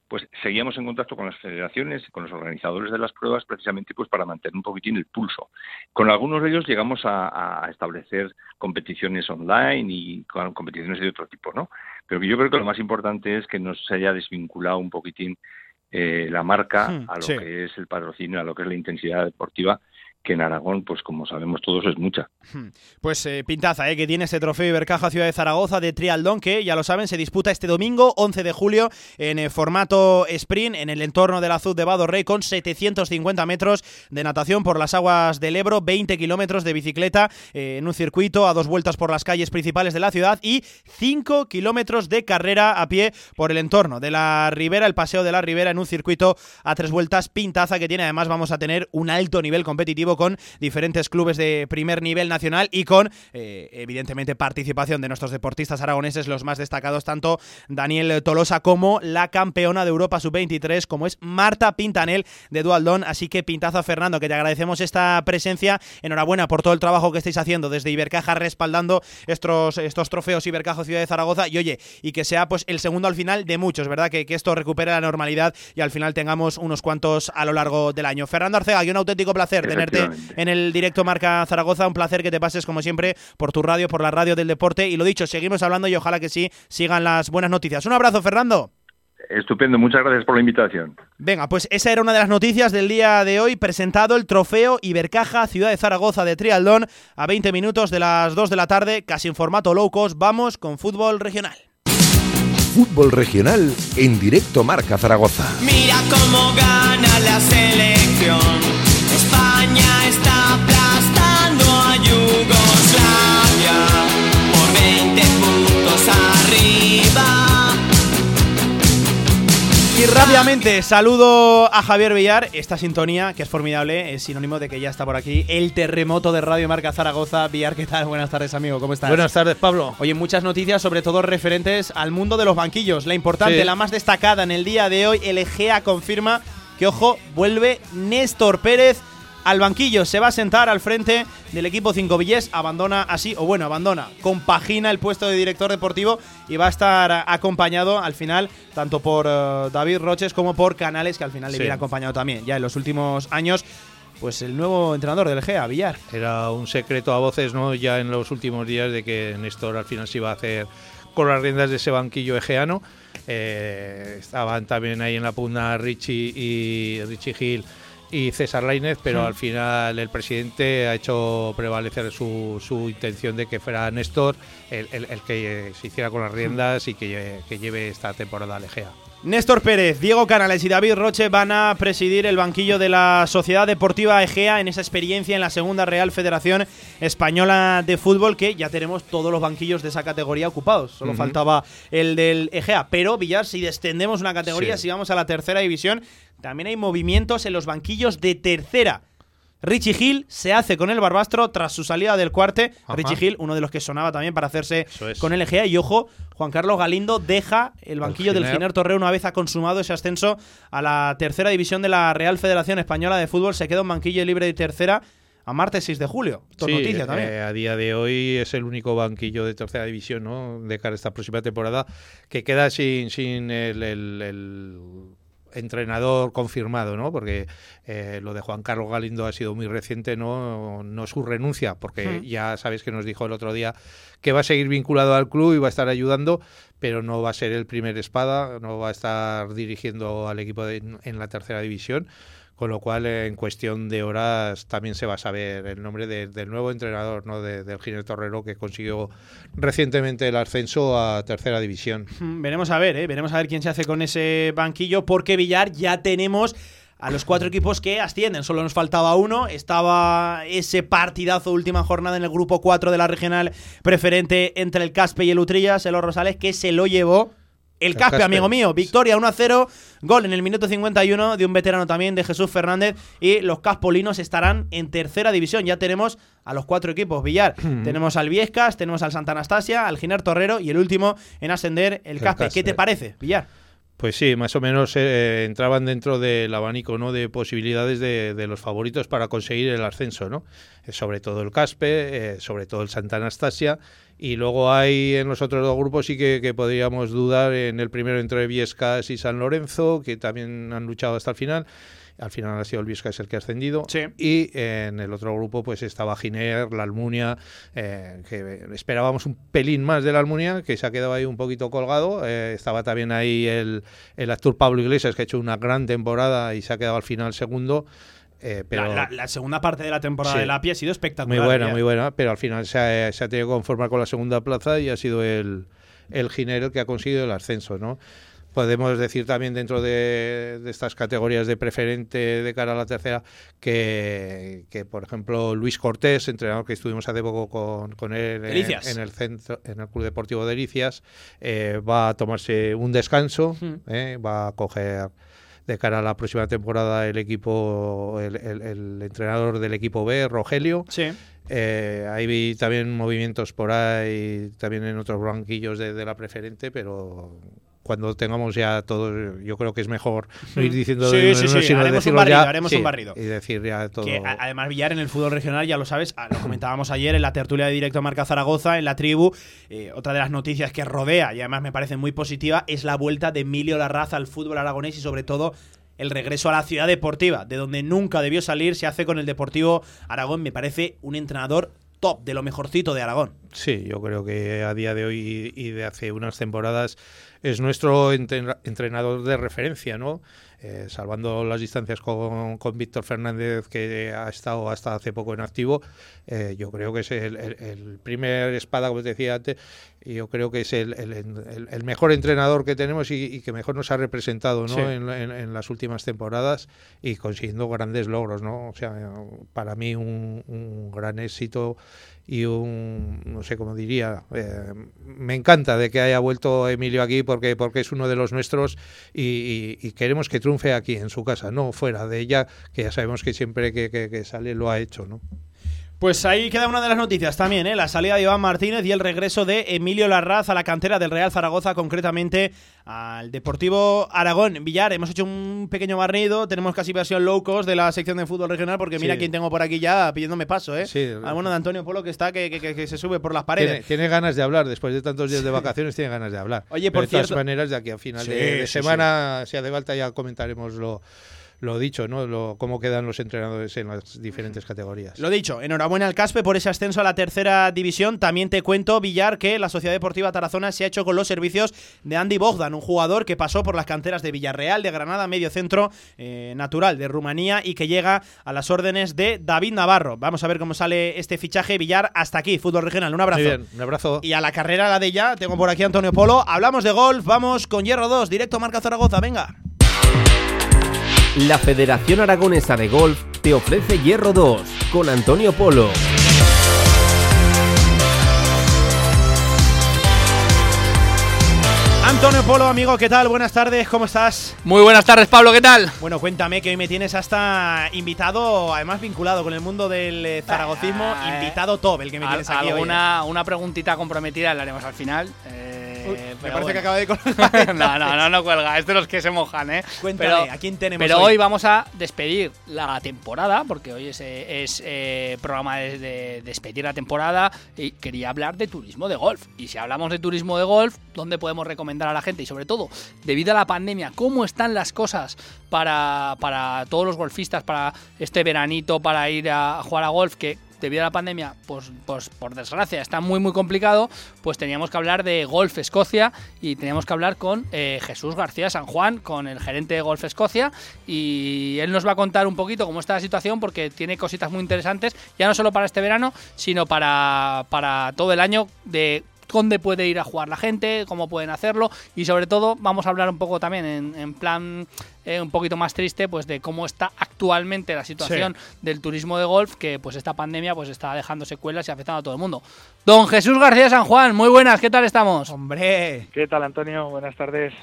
Speaker 13: pues seguíamos en contacto con las federaciones y con los organizadores de las pruebas precisamente pues para mantener un poquitín el pulso. Con algunos de ellos llegamos a, establecer competiciones online y competiciones de otro tipo, ¿no? Pero yo creo que lo más importante es que nos se haya desvinculado un poquitín eh, la marca hmm, a lo que es el patrocinio, a lo que es la intensidad deportiva que en Aragón, pues como sabemos todos, es mucha.
Speaker 2: Hmm. Pues eh, pintaza, eh, que tiene ese trofeo Ibercaja Ciudad de Zaragoza de trialdón, que ya lo saben, se disputa este domingo, 11 de julio, en eh, formato sprint, en el entorno del Azul de Vado Rey, con 750 metros de natación por las aguas del Ebro, 20 kilómetros de bicicleta en un circuito a dos vueltas por las calles principales de la ciudad y 5 kilómetros de carrera a pie por el entorno de la Ribera, el Paseo de la Ribera, en un circuito a tres vueltas, pintaza que tiene, además vamos a tener un alto nivel competitivo con diferentes clubes de primer nivel nacional y con, eh, evidentemente, participación de nuestros deportistas aragoneses, los más destacados, tanto Daniel Tolosa como la campeona de Europa Sub-23, como es Marta Pintanel de Dualdón. Así que pintazo a Fernando, que te agradecemos esta presencia. Enhorabuena por todo el trabajo que estáis haciendo desde Ibercaja, respaldando estos, estos trofeos Ibercaja Ciudad de Zaragoza. Y oye, y que sea pues el segundo al final de muchos, ¿verdad? Que, que esto recupere la normalidad y al final tengamos unos cuantos a lo largo del año. Fernando Arcega, y un auténtico placer tenerte en el directo Marca Zaragoza. Un placer que te pases, como siempre, por tu radio, por la radio del deporte. Y lo dicho, seguimos hablando y ojalá que sí sigan las buenas noticias. Un abrazo, Fernando.
Speaker 13: Estupendo, muchas gracias por la invitación.
Speaker 2: Venga, pues esa era una de las noticias del día de hoy, presentado el trofeo Ibercaja Ciudad de Zaragoza de Trialdón a 20 minutos de las 2 de la tarde, casi en formato low cost. Vamos con fútbol regional.
Speaker 1: Fútbol regional en directo Marca Zaragoza.
Speaker 14: Mira cómo gana la selección. España está aplastando a Yugoslavia por 20 puntos arriba.
Speaker 2: Y rápidamente saludo a Javier Villar. Esta sintonía, que es formidable, es sinónimo de que ya está por aquí el terremoto de Radio Marca Zaragoza. Villar, ¿qué tal? Buenas tardes, amigo. ¿Cómo estás?
Speaker 15: Buenas tardes, Pablo.
Speaker 2: Oye, muchas noticias, sobre todo referentes al mundo de los banquillos. La importante, la más destacada en el día de hoy, el Egea confirma que, ojo, vuelve Néstor Pérez al banquillo. Se va a sentar al frente del equipo 5 Villés. Abandona así, o bueno, abandona, compagina el puesto de director deportivo y va a estar acompañado al final tanto por eh, David Roches como por Canales, que al final le viene acompañado también. Ya en los últimos años pues el nuevo entrenador del GEA, Villar.
Speaker 15: Era un secreto a voces, ¿no? Ya en los últimos días de que Néstor al final se iba a hacer con las riendas de ese banquillo egeano. Eh, estaban también ahí en la punta Richie y Richie Hill y César Lainez, pero al final el presidente ha hecho prevalecer su, su intención de que fuera Néstor el, el, que se hiciera con las riendas y que, que lleve esta temporada al Egea.
Speaker 2: Néstor Pérez, Diego Canales y David Roche van a presidir el banquillo de la Sociedad Deportiva Egea en esa experiencia en la Segunda Real Federación Española de Fútbol, que ya tenemos todos los banquillos de esa categoría ocupados. Solo faltaba el del Egea. Pero, Villar, si descendemos una categoría, si vamos a la tercera división, también hay movimientos en los banquillos de tercera Richie Gil se hace con el Barbastro tras su salida del cuarte.
Speaker 15: Ajá.
Speaker 2: Richie Gil, uno de los que sonaba también para hacerse
Speaker 15: es.
Speaker 2: con el Egea. Y ojo, Juan Carlos Galindo deja el banquillo del
Speaker 15: Giner.
Speaker 2: Torreo una vez ha consumado ese ascenso a la tercera división de la Real Federación Española de Fútbol. Se queda un banquillo libre de tercera a martes 6 de julio.
Speaker 15: Sí,
Speaker 2: noticia también.
Speaker 15: eh, a día de hoy es el único banquillo de tercera división, ¿no? De cara a esta próxima temporada, que queda sin, sin el, el- el entrenador confirmado, ¿no? Porque eh, lo de Juan Carlos Galindo ha sido muy reciente, ¿no? No su renuncia, porque
Speaker 16: Hmm.
Speaker 15: ya sabéis que nos dijo el otro día que va a seguir vinculado al club y va a estar ayudando, pero no va a ser el primer espada, no va a estar dirigiendo al equipo de- en la tercera división. Con lo cual, eh, en cuestión de horas, también se va a saber el nombre de- del nuevo entrenador, ¿no? De- del Giner Torrero, que consiguió recientemente el ascenso a tercera división.
Speaker 2: Veremos a ver, ¿eh? veremos a ver quién se hace con ese banquillo, porque Villar ya tenemos a los cuatro equipos que ascienden. Solo nos faltaba uno. Estaba ese partidazo última jornada en el grupo 4 de la regional preferente entre el Caspe y el Utrillas, el Rosales, que se lo llevó. El Caspe, amigo mío, victoria 1 a 0, gol en el minuto 51 de un veterano también, de Jesús Fernández, y los Caspolinos estarán en tercera división. Ya tenemos a los cuatro equipos, Villar. Tenemos al Viescas, tenemos al Santa Anastasia, al Giner Torrero y el último en ascender, el,
Speaker 15: El
Speaker 2: Caspe. ¿Qué te parece, Villar?
Speaker 15: Pues sí, más o menos eh, entraban dentro del abanico ¿no? de posibilidades de, de los favoritos para conseguir el ascenso, ¿no? Eh, sobre todo el Caspe, eh, sobre todo el Santa Anastasia, y luego hay en los otros dos grupos sí que, que podríamos dudar en el primero entre Viescas y San Lorenzo, que también han luchado hasta el final. Al final ha sido el Viescas el que ha ascendido. Y eh, en el otro grupo pues estaba Giner, la Almunia, eh, que esperábamos un pelín más de la Almunia, que se ha quedado ahí un poquito colgado. Eh, estaba también ahí el, el actor Pablo Iglesias, que ha hecho una gran temporada y se ha quedado al final segundo. Eh, pero
Speaker 2: La, la- la segunda parte de la temporada
Speaker 15: Sí.
Speaker 2: del API ha sido espectacular.
Speaker 15: muy buena, muy buena, pero al final se ha, se ha tenido que conformar con la segunda plaza y ha sido el, el Giner el que ha conseguido el ascenso, ¿no? Podemos decir también dentro de, de estas categorías de preferente de cara a la tercera que, que, por ejemplo, Luis Cortés, entrenador que estuvimos hace poco con, con él en, el centro, en el Club Deportivo Delicias, eh, va a tomarse un descanso,
Speaker 2: Mm.
Speaker 15: eh, va a coger de cara a la próxima temporada el equipo, el, el- el entrenador del equipo B, Rogelio.
Speaker 2: Sí.
Speaker 15: Eh, ahí vi también movimientos por ahí, también en otros banquillos de, de la preferente, pero cuando tengamos ya todo, yo creo que es mejor no ir diciendo
Speaker 2: Sí,
Speaker 15: de
Speaker 2: sí, sí,
Speaker 15: sino
Speaker 2: haremos un barrido,
Speaker 15: ya,
Speaker 2: haremos
Speaker 15: sí,
Speaker 2: un barrido.
Speaker 15: y decir ya todo.
Speaker 2: Que a- además Villar en el fútbol regional, ya lo sabes, ah, lo comentábamos ayer en la tertulia de directo Marca Zaragoza, en la tribu, eh, otra de las noticias que rodea y además me parece muy positiva es la vuelta de Emilio Larraza al fútbol aragonés y sobre todo el regreso a la ciudad deportiva, de donde nunca debió salir, se hace con el Deportivo Aragón, me parece un entrenador top, de lo mejorcito de Aragón.
Speaker 15: Sí, yo creo que a día de hoy y de hace unas temporadas es nuestro entren- entrenador de referencia, ¿no? Eh, salvando las distancias con, con Víctor Fernández, que ha estado hasta hace poco en activo, eh, yo creo que es el, el- el primer espada, como te decía antes, y yo creo que es el, el- el- el mejor entrenador que tenemos y, y que mejor nos ha representado ¿no?
Speaker 2: Sí.
Speaker 15: en, en- en las últimas temporadas y consiguiendo grandes logros, ¿no? O sea, para mí un, un gran éxito y un, no sé cómo diría, eh, me encanta de que haya vuelto Emilio aquí porque, porque es uno de los nuestros y, y- y queremos que triunfe aquí en su casa, no fuera de ella, que ya sabemos que siempre que, que- que sale lo ha hecho, ¿no?
Speaker 2: Pues ahí queda una de las noticias también, ¿eh? la salida de Iván Martínez y el regreso de Emilio Larraz a la cantera del Real Zaragoza, concretamente al Deportivo Aragón. Villar, hemos hecho un pequeño barrido, tenemos casi versión low cost de la sección de fútbol regional, porque mira
Speaker 15: Sí.
Speaker 2: quién tengo por aquí ya pidiéndome paso, ¿eh?
Speaker 15: Sí.
Speaker 2: Al bueno de Antonio Polo que está que, que- que- que se sube por las paredes.
Speaker 15: tiene ganas de hablar, después de tantos días de vacaciones, tiene ganas de hablar.
Speaker 2: Oye,
Speaker 15: Pero
Speaker 2: por
Speaker 15: de todas
Speaker 2: cierto-
Speaker 15: maneras, de aquí a final
Speaker 2: Sí,
Speaker 15: de, de semana, si hace falta, ya comentaremos lo, lo dicho, ¿no? Lo, cómo quedan los entrenadores en las diferentes categorías.
Speaker 2: Lo dicho, enhorabuena al Caspe por ese ascenso a la tercera división. También te cuento, Villar, que la Sociedad Deportiva Tarazona se ha hecho con los servicios de Andy Bogdan, un jugador que pasó por las canteras de Villarreal, de Granada, medio centro eh, natural de Rumanía y que llega a las órdenes de David Navarro. Vamos a ver cómo sale este fichaje. Villar, hasta aquí, fútbol regional. Un abrazo.
Speaker 15: Muy bien, un abrazo.
Speaker 2: Y a la carrera, la de ya, tengo por aquí a Antonio Polo. Hablamos de golf, vamos con Hierro 2, directo Marca Zaragoza, venga.
Speaker 3: La Federación Aragonesa de Golf te ofrece Hierro 2 con Antonio Polo.
Speaker 2: Antonio Polo, amigo, ¿qué tal? Buenas tardes, ¿cómo estás?
Speaker 9: Muy buenas tardes, Pablo, ¿qué tal?
Speaker 2: Bueno, cuéntame que hoy me tienes hasta invitado, además vinculado con el mundo del eh, zaragocismo,
Speaker 9: Ah,
Speaker 2: invitado top, el que me tienes aquí hoy. ¿eh?
Speaker 9: alguna, una preguntita comprometida la haremos al final. eh,
Speaker 2: Uy, me parece que acaba de colgar.
Speaker 9: no, no, no, no cuelga. Es de los que se mojan, ¿eh?
Speaker 2: Cuéntame,
Speaker 9: pero,
Speaker 2: ¿a quién tenemos
Speaker 9: Pero
Speaker 2: hoy?
Speaker 9: hoy? vamos a despedir la temporada, porque hoy es, eh, es, eh, programa de, de despedir la temporada y quería hablar de turismo de golf. Y si hablamos de turismo de golf, ¿dónde podemos recomendar a la gente? Y sobre todo, debido a la pandemia, ¿cómo están las cosas para, para todos los golfistas, para este veranito, para ir a jugar a golf? Que debido a la pandemia, pues, pues por desgracia está muy muy complicado, pues teníamos que hablar de Golf Escocia y teníamos que hablar con eh, Jesús García San Juan, con el gerente de Golf Escocia y él nos va a contar un poquito cómo está la situación porque tiene cositas muy interesantes, ya no solo para este verano, sino para, para todo el año de dónde puede ir a jugar la gente, cómo pueden hacerlo y sobre todo vamos a hablar un poco también en, en plan eh, un poquito más triste pues de cómo está actualmente la situación del turismo de golf que pues esta pandemia pues está dejando secuelas y afectando a todo el mundo. Don Jesús García San Juan, muy buenas, ¿qué tal estamos?
Speaker 2: Hombre,
Speaker 16: ¿Qué tal, Antonio? Buenas tardes.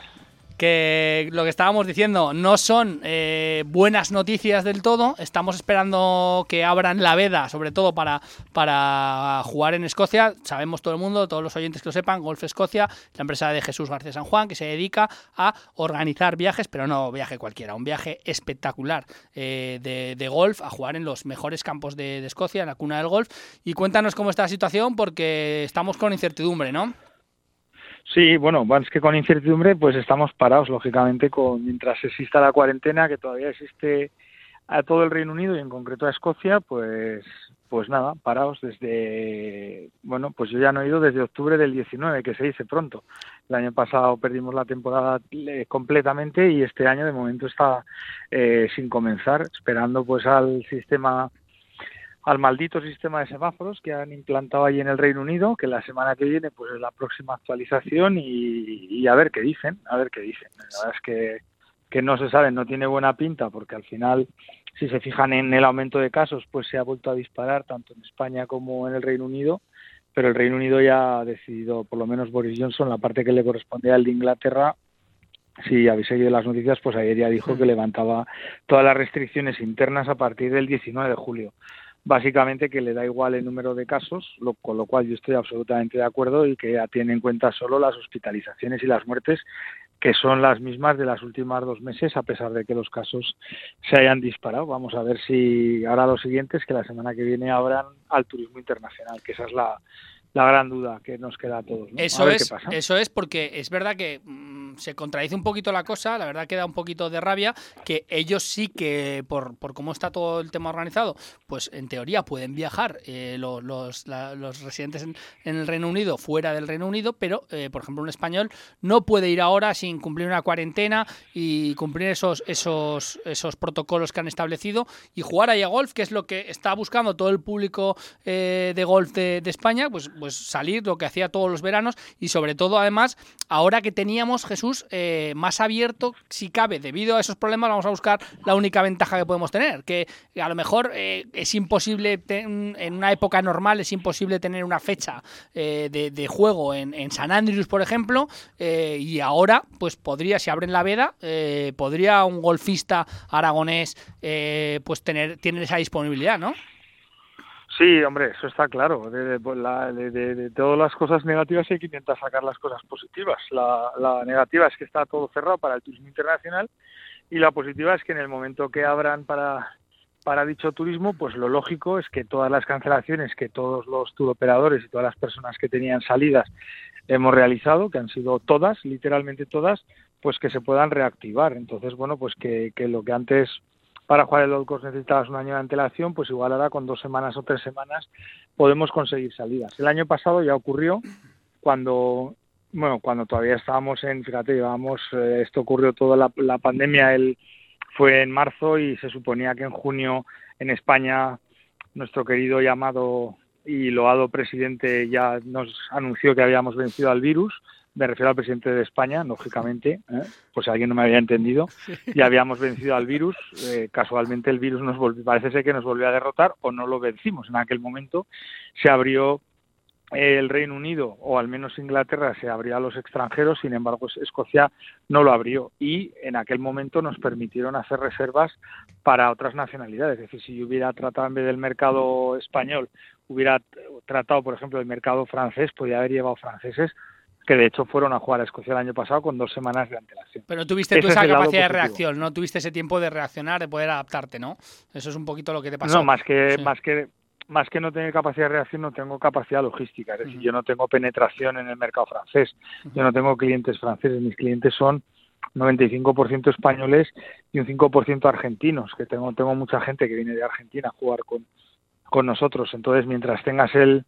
Speaker 9: Que lo que estábamos diciendo no son eh, buenas noticias del todo. Estamos esperando que abran la veda, sobre todo para, para jugar en Escocia. Sabemos todo el mundo, todos los oyentes que lo sepan, Golf Escocia, la empresa de Jesús García San Juan, que se dedica a organizar viajes, pero no viaje cualquiera, un viaje espectacular eh, de, de golf, a jugar en los mejores campos de, de Escocia, en la cuna del golf. Y cuéntanos cómo está la situación, porque estamos con incertidumbre, ¿no?
Speaker 16: Sí, bueno, más que con incertidumbre, pues estamos parados, lógicamente, con mientras exista la cuarentena, que todavía existe a todo el Reino Unido y en concreto a Escocia, pues pues nada, parados desde, bueno, pues yo ya no he ido desde octubre del 19, que se dice pronto. El año pasado perdimos la temporada eh, completamente y este año de momento está eh, sin comenzar, esperando pues al sistema al maldito sistema de semáforos que han implantado allí en el Reino Unido, que la semana que viene pues es la próxima actualización y, y a ver qué dicen, a ver qué dicen. La verdad es que, que no se sabe, no tiene buena pinta porque al final si se fijan en el aumento de casos pues se ha vuelto a disparar tanto en España como en el Reino Unido, pero el Reino Unido ya ha decidido, por lo menos Boris Johnson, la parte que le correspondía al de Inglaterra, si habéis seguido las noticias, pues ayer ya dijo que levantaba todas las restricciones internas a partir del 19 de julio básicamente que le da igual el número de casos, lo, con lo cual yo estoy absolutamente de acuerdo y que tiene en cuenta solo las hospitalizaciones y las muertes, que son las mismas de las últimas dos meses, a pesar de que los casos se hayan disparado. Vamos a ver si ahora lo siguiente es que la semana que viene abran al turismo internacional, que esa es la, la gran duda que nos queda a todos. ¿no?
Speaker 9: Eso
Speaker 16: a ver
Speaker 9: es,
Speaker 16: qué pasa.
Speaker 9: eso es porque es verdad que mm, se contradice un poquito la cosa, la verdad que da un poquito de rabia, que ellos sí que, por, por cómo está todo el tema organizado, pues en teoría pueden viajar eh, lo- los, la- los residentes en, en el Reino Unido fuera del Reino Unido, pero, eh, por ejemplo, un español no puede ir ahora sin cumplir una cuarentena y cumplir esos, esos, esos protocolos que han establecido y jugar ahí a golf, que es lo que está buscando todo el público eh, de golf de, de España, pues, pues salir lo que hacía todos los veranos y sobre todo además ahora que teníamos Jesús eh, más abierto si cabe debido a esos problemas vamos a buscar la única ventaja que podemos tener que a lo mejor eh, es imposible en una época normal es imposible tener una fecha eh, de, de juego en, en San Andrews por ejemplo eh, y ahora pues podría si abren la veda eh, podría un golfista aragonés eh, pues tener tener esa disponibilidad no
Speaker 16: Sí, hombre, eso está claro. De, de- la- de- todas las cosas negativas hay que intentar sacar las cosas positivas. La, la negativa es que está todo cerrado para el turismo internacional y la positiva es que en el momento que abran para, para dicho turismo, pues lo lógico es que todas las cancelaciones que todos los turoperadores y todas las personas que tenían salidas hemos realizado, que han sido todas, literalmente todas, pues que se puedan reactivar. Entonces, bueno, pues que lo que antes para jugar el Gold Coast necesitabas un año de antelación, pues igual ahora con dos semanas o tres semanas podemos conseguir salidas. El año pasado ya ocurrió cuando, bueno, cuando todavía estábamos en, fíjate, llevábamos, eh, esto ocurrió toda la, la pandemia, el, fue en marzo y se suponía que en junio en España nuestro querido llamado y loado presidente ya nos anunció que habíamos vencido al virus. Me refiero al presidente de España, lógicamente, ¿eh? pues si alguien no me había entendido. Ya habíamos vencido al virus. eh, casualmente el virus nos volvió, parece ser que nos volvió a derrotar o no lo vencimos. En aquel momento se abrió el Reino Unido o al menos Inglaterra se abría a los extranjeros, sin embargo Escocia no lo abrió y en aquel momento nos permitieron hacer reservas para otras nacionalidades. Es decir, si yo hubiera tratado en vez del mercado español, hubiera tratado, por ejemplo, el mercado francés, podría haber llevado franceses que de hecho fueron a jugar a Escocia el año pasado con dos semanas de antelación.
Speaker 9: Pero tuviste tú esa capacidad de reacción, ¿no? Tuviste ese tiempo de reaccionar, de poder adaptarte, ¿no? Eso es un poquito lo que te pasó.
Speaker 16: No, más que, más que más que no tener capacidad de reacción, no tengo capacidad logística. Es decir, yo no tengo penetración en el mercado francés. Yo no tengo clientes franceses. Mis clientes son 95% españoles y un 5% argentinos, que tengo, tengo mucha gente que viene de Argentina a jugar con, con nosotros. Entonces, mientras tengas el,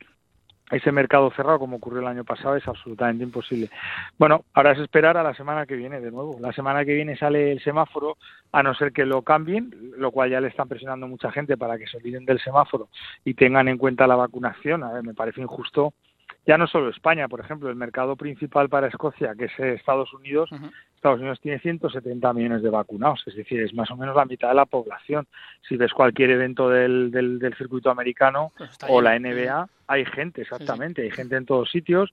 Speaker 16: ese mercado cerrado como ocurrió el año pasado es absolutamente imposible. Bueno, ahora es esperar a la semana que viene de nuevo. La semana que viene sale el semáforo, a no ser que lo cambien, lo cual ya le están presionando mucha gente para que se olviden del semáforo y tengan en cuenta la vacunación. A ver, me parece injusto ya no solo España, por ejemplo, el mercado principal para Escocia, que es Estados Unidos, Estados Unidos tiene 170 millones de vacunados, es decir, es más o menos la mitad de la población. Si ves cualquier evento del, del, circuito americano pues o la NBA, hay gente, exactamente, hay gente en todos sitios,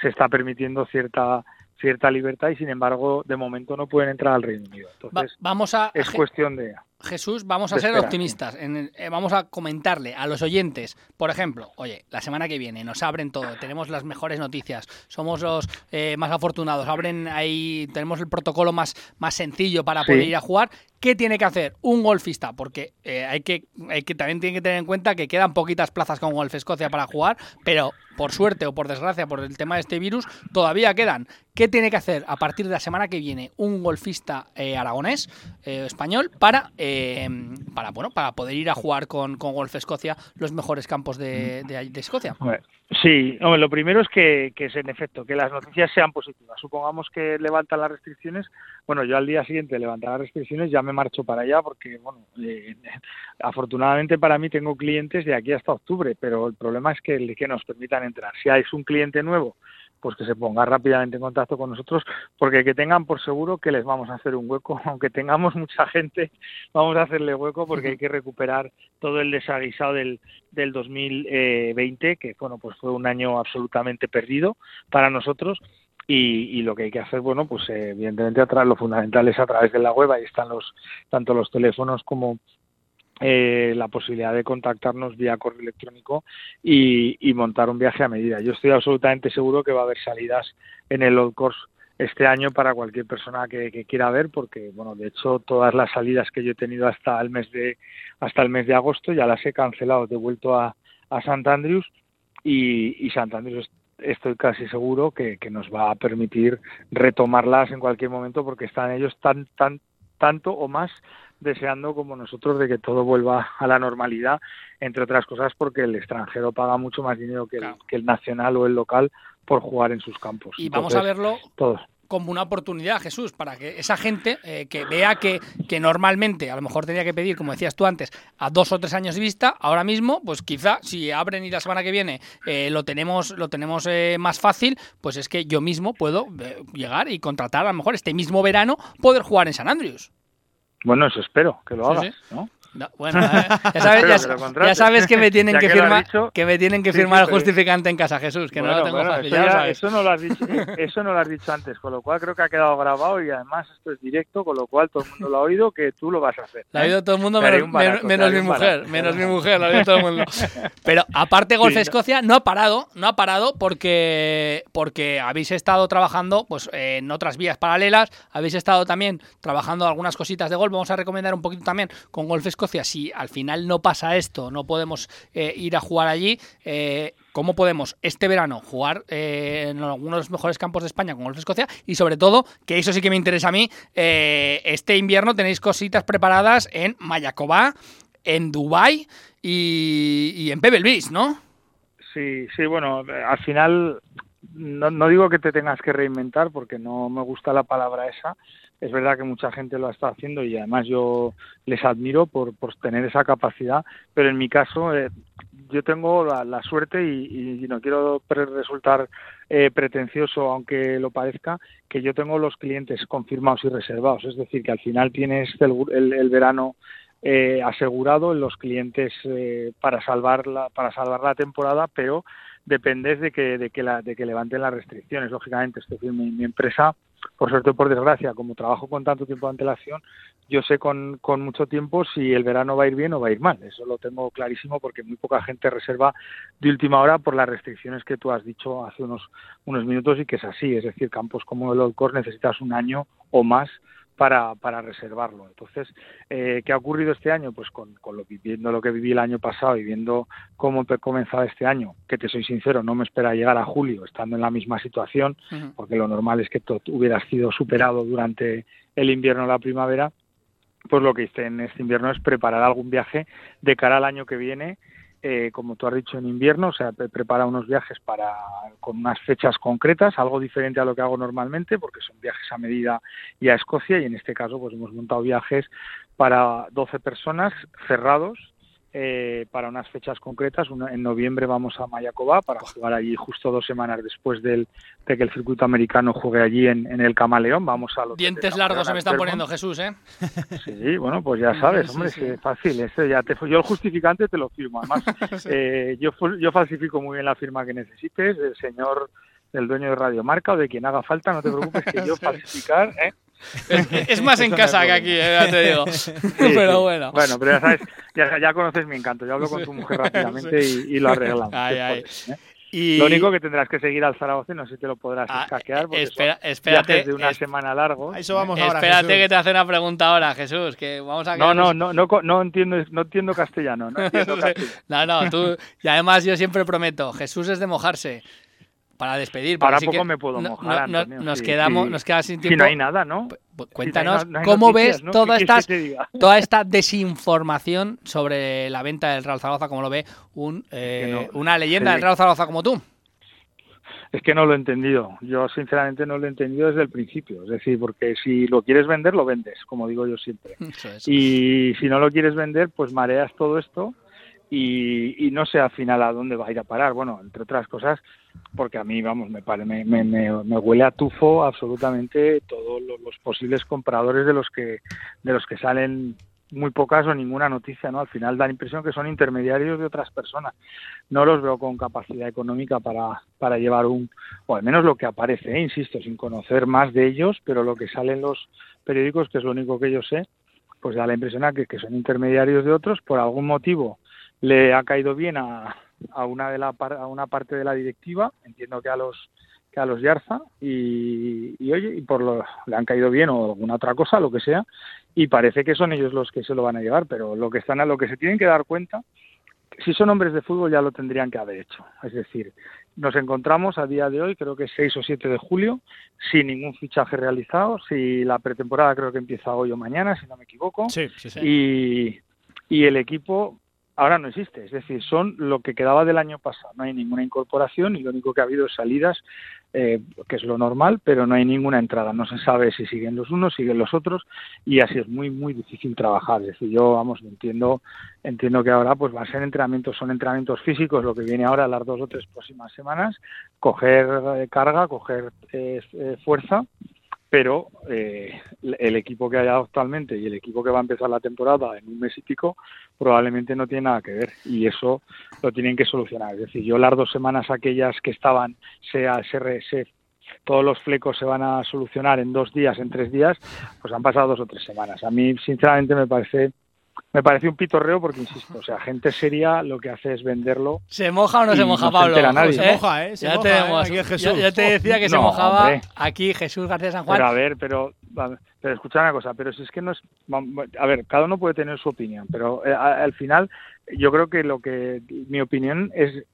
Speaker 16: se está permitiendo cierta cierta libertad y sin embargo de momento no pueden entrar al Reino Unido. Entonces,
Speaker 9: vamos a
Speaker 16: es cuestión de
Speaker 9: Jesús, vamos a ser optimistas. Eh, vamos a comentarle a los oyentes, por ejemplo, oye, la semana que viene nos abren todo, tenemos las mejores noticias, somos los eh, más afortunados, abren ahí, tenemos el protocolo más, más sencillo para poder ir a jugar. ¿Qué tiene que hacer un golfista? Porque eh, hay, que, hay que también tiene que tener en cuenta que quedan poquitas plazas con Golf Escocia para jugar, pero por suerte o por desgracia, por el tema de este virus, todavía quedan. ¿Qué tiene que hacer a partir de la semana que viene un golfista aragonés, español, para eh, para bueno para poder ir a jugar con, con Golf Escocia los mejores campos de, de, Escocia.
Speaker 16: Sí, hombre, lo primero es que, que es en efecto que las noticias sean positivas. Supongamos que levantan las restricciones. Bueno, yo al día siguiente levantar las restricciones ya me marcho para allá porque, bueno, eh, afortunadamente para mí tengo clientes de aquí hasta octubre, pero el problema es que, que nos permitan entrar. Si hay un cliente nuevo pues que se ponga rápidamente en contacto con nosotros, porque que tengan por seguro que les vamos a hacer un hueco, aunque tengamos mucha gente, vamos a hacerle hueco porque hay que recuperar todo el desaguisado del, del 2020, que bueno, pues fue un año absolutamente perdido para nosotros. Y, lo que hay que hacer, bueno, pues evidentemente atrás, lo fundamental es a través de la web, ahí están los tanto los teléfonos como eh, la posibilidad de contactarnos vía correo electrónico y, montar un viaje a medida. Yo estoy absolutamente seguro que va a haber salidas en el Old Course este año para cualquier persona que, quiera ver porque bueno de hecho todas las salidas que yo he tenido hasta el mes de hasta el mes de agosto ya las he cancelado he vuelto a, a Sant Andrews y, y Sant Andrews estoy casi seguro que, que, nos va a permitir retomarlas en cualquier momento porque están ellos tan tan tanto o más deseando como nosotros de que todo vuelva a la normalidad, entre otras cosas porque el extranjero paga mucho más dinero que, el, nacional o el local por jugar en sus campos.
Speaker 9: Y vamos a verlo como una oportunidad, Jesús, para que esa gente eh, que vea que, que normalmente a lo mejor tenía que pedir, como decías tú antes, a dos o tres años de vista, ahora mismo, pues quizá si abren y la semana que viene eh, lo tenemos, lo tenemos eh, más fácil, pues es que yo mismo puedo llegar y contratar a lo mejor este mismo verano poder jugar en San Andrews.
Speaker 16: Bueno, eso espero que lo hagas, ¿no?
Speaker 9: Bueno, eh, ya, sabes, que me tienen que, firmar que me tienen que firmar el justificante en casa Jesús, que no lo tengo fácil.
Speaker 16: Eso, no lo has dicho, eso no lo has dicho antes, con lo cual creo que ha quedado grabado y además esto es directo, con lo cual todo el mundo lo ha oído que tú lo vas a hacer.
Speaker 9: Lo ha oído todo el mundo menos, mi mujer, menos mi mujer, lo ha oído todo el mundo. Pero aparte Golf Escocia no ha parado, no ha parado porque porque habéis estado trabajando pues en otras vías paralelas, habéis estado también trabajando algunas cositas de golf, vamos a recomendar un poquito también con Golf Escocia si al final no pasa esto, no podemos eh, ir a jugar allí, eh, ¿cómo podemos este verano jugar eh, en algunos de los mejores campos de España con Golf Escocia? Y sobre todo, que eso sí que me interesa a mí, este invierno tenéis cositas preparadas en Mayacobá, en Dubai y, en Pebble Beach, ¿no?
Speaker 16: Sí, sí, bueno, al final no, digo que te tengas que reinventar porque no me gusta la palabra esa, es verdad que mucha gente lo está haciendo y además yo les admiro por, por tener esa capacidad, pero en mi caso eh, yo tengo la, suerte y, no quiero resultar eh, pretencioso, aunque lo parezca, que yo tengo los clientes confirmados y reservados, es decir, que al final tienes el, el, verano eh, asegurado en los clientes para salvar la, para salvar la temporada, pero dependes de que, de que, la, de que levanten las restricciones, lógicamente. Es decir, mi, mi empresa, por suerte o por desgracia, como trabajo con tanto tiempo de antelación, yo sé con, con mucho tiempo si el verano va a ir bien o va a ir mal. Eso lo tengo clarísimo porque muy poca gente reserva de última hora por las restricciones que tú has dicho hace unos, unos minutos y que es así. Es decir, campos como el Old Course necesitas un año o más para, para reservarlo. Entonces, eh, ¿qué ha ocurrido este año? Pues con, con lo, viendo lo que viví el año pasado y viendo cómo he comenzado este año, que te soy sincero, no me espera llegar a julio estando en la misma situación, porque lo normal es que todo hubiera sido superado durante el invierno o la primavera, pues lo que hice en este invierno es preparar algún viaje de cara al año que viene eh, como tú has dicho, en invierno, o sea, prepara unos viajes para con unas fechas concretas, algo diferente a lo que hago normalmente, porque son viajes a medida y a Escocia, y en este caso, pues hemos montado viajes para 12 personas cerrados eh, para unas fechas concretas. en noviembre vamos a Mayakoba para jugar allí justo dos semanas después del, de que el circuito americano juegue allí en, el Camaleón. Vamos a los
Speaker 9: Dientes largos se me están poniendo, Jesús, ¿eh?
Speaker 16: Sí, bueno, pues ya sabes, hombre, es fácil. Este ya te, yo el justificante te lo firmo. Además, eh, yo, yo falsifico muy bien la firma que necesites. El señor del dueño de Radio Marca o de quien haga falta, no te preocupes que yo falsificar, ¿eh?
Speaker 9: Es, más en casa que aquí, eh, ya te digo. pero bueno.
Speaker 16: Bueno, pero ya sabes, ya, ya, conoces mi encanto. Yo hablo con tu mujer rápidamente y, lo arreglamos. ¿eh? Y... Lo único que tendrás que seguir al Zaragoza, no sé si te lo podrás ah, porque
Speaker 9: espera, espérate,
Speaker 16: de una semana largo.
Speaker 2: eso vamos ahora,
Speaker 9: Espérate que te hace una pregunta ahora, Jesús, que vamos a
Speaker 16: No, no, no, no, no entiendo, no entiendo castellano, no entiendo castellano.
Speaker 9: no, no, tú y además yo siempre prometo, Jesús es de mojarse para despedir.
Speaker 16: Ahora poco me puedo mojar.
Speaker 9: nos quedamos, nos queda sin tiempo.
Speaker 16: Si no hay nada, ¿no?
Speaker 9: Cuéntanos cómo ves toda, esta, toda esta desinformación sobre la venta del Real Zaragoza, como lo ve un, eh, una leyenda del Real Zaragoza como tú.
Speaker 16: Es que no lo he entendido. Yo sinceramente no lo he entendido desde el principio. Es decir, porque si lo quieres vender, lo vendes, como digo yo siempre. Y si no lo quieres vender, pues mareas todo esto y, no sé al final a dónde va a ir a parar. Bueno, entre otras cosas, porque a mí, vamos, me, me, me, me huele a tufo absolutamente todos los, posibles compradores de los que de los que salen muy pocas o ninguna noticia, ¿no? Al final da la impresión que son intermediarios de otras personas. No los veo con capacidad económica para, para llevar un, o al menos lo que aparece, ¿eh? insisto, sin conocer más de ellos, pero lo que sale en los periódicos, que es lo único que yo sé, pues da la impresión a que, que son intermediarios de otros por algún motivo le ha caído bien a, a una de la a una parte de la directiva, entiendo que a los que a los Yarza y, y oye, y por lo le han caído bien o alguna otra cosa, lo que sea, y parece que son ellos los que se lo van a llevar, pero lo que están a lo que se tienen que dar cuenta si son hombres de fútbol ya lo tendrían que haber hecho. Es decir, nos encontramos a día de hoy, creo que es 6 o 7 de julio, sin ningún fichaje realizado. Si la pretemporada creo que empieza hoy o mañana, si no me equivoco.
Speaker 2: Sí, sí, sí.
Speaker 16: Y, y el equipo ahora no existe, es decir, son lo que quedaba del año pasado, no hay ninguna incorporación y lo único que ha habido es salidas, eh, que es lo normal, pero no hay ninguna entrada, no se sabe si siguen los unos, siguen los otros y así es muy, muy difícil trabajar, es decir, yo, vamos, entiendo, entiendo que ahora pues va a ser entrenamientos, son entrenamientos físicos, lo que viene ahora las dos o tres próximas semanas, coger eh, carga, coger eh, fuerza pero eh, el equipo que hay actualmente y el equipo que va a empezar la temporada en un mes y pico probablemente no tiene nada que ver y eso lo tienen que solucionar. Es decir, yo las dos semanas aquellas que estaban, sea, se, se, todos los flecos se van a solucionar en dos días, en tres días, pues han pasado dos o tres semanas. A mí, sinceramente, me parece me parece un pitorreo porque, insisto, o sea, gente seria lo que hace es venderlo.
Speaker 9: ¿Se moja o no se moja, Pablo?
Speaker 2: Se moja, ¿eh? Se ya, moja, ¿eh?
Speaker 9: ya, te decía que se mojaba aquí Jesús García San Juan.
Speaker 16: Pero a ver, pero, pero escucha una cosa, pero si es que no es... A ver, cada uno puede tener su opinión, pero eh, al final yo creo que lo que... Mi opinión es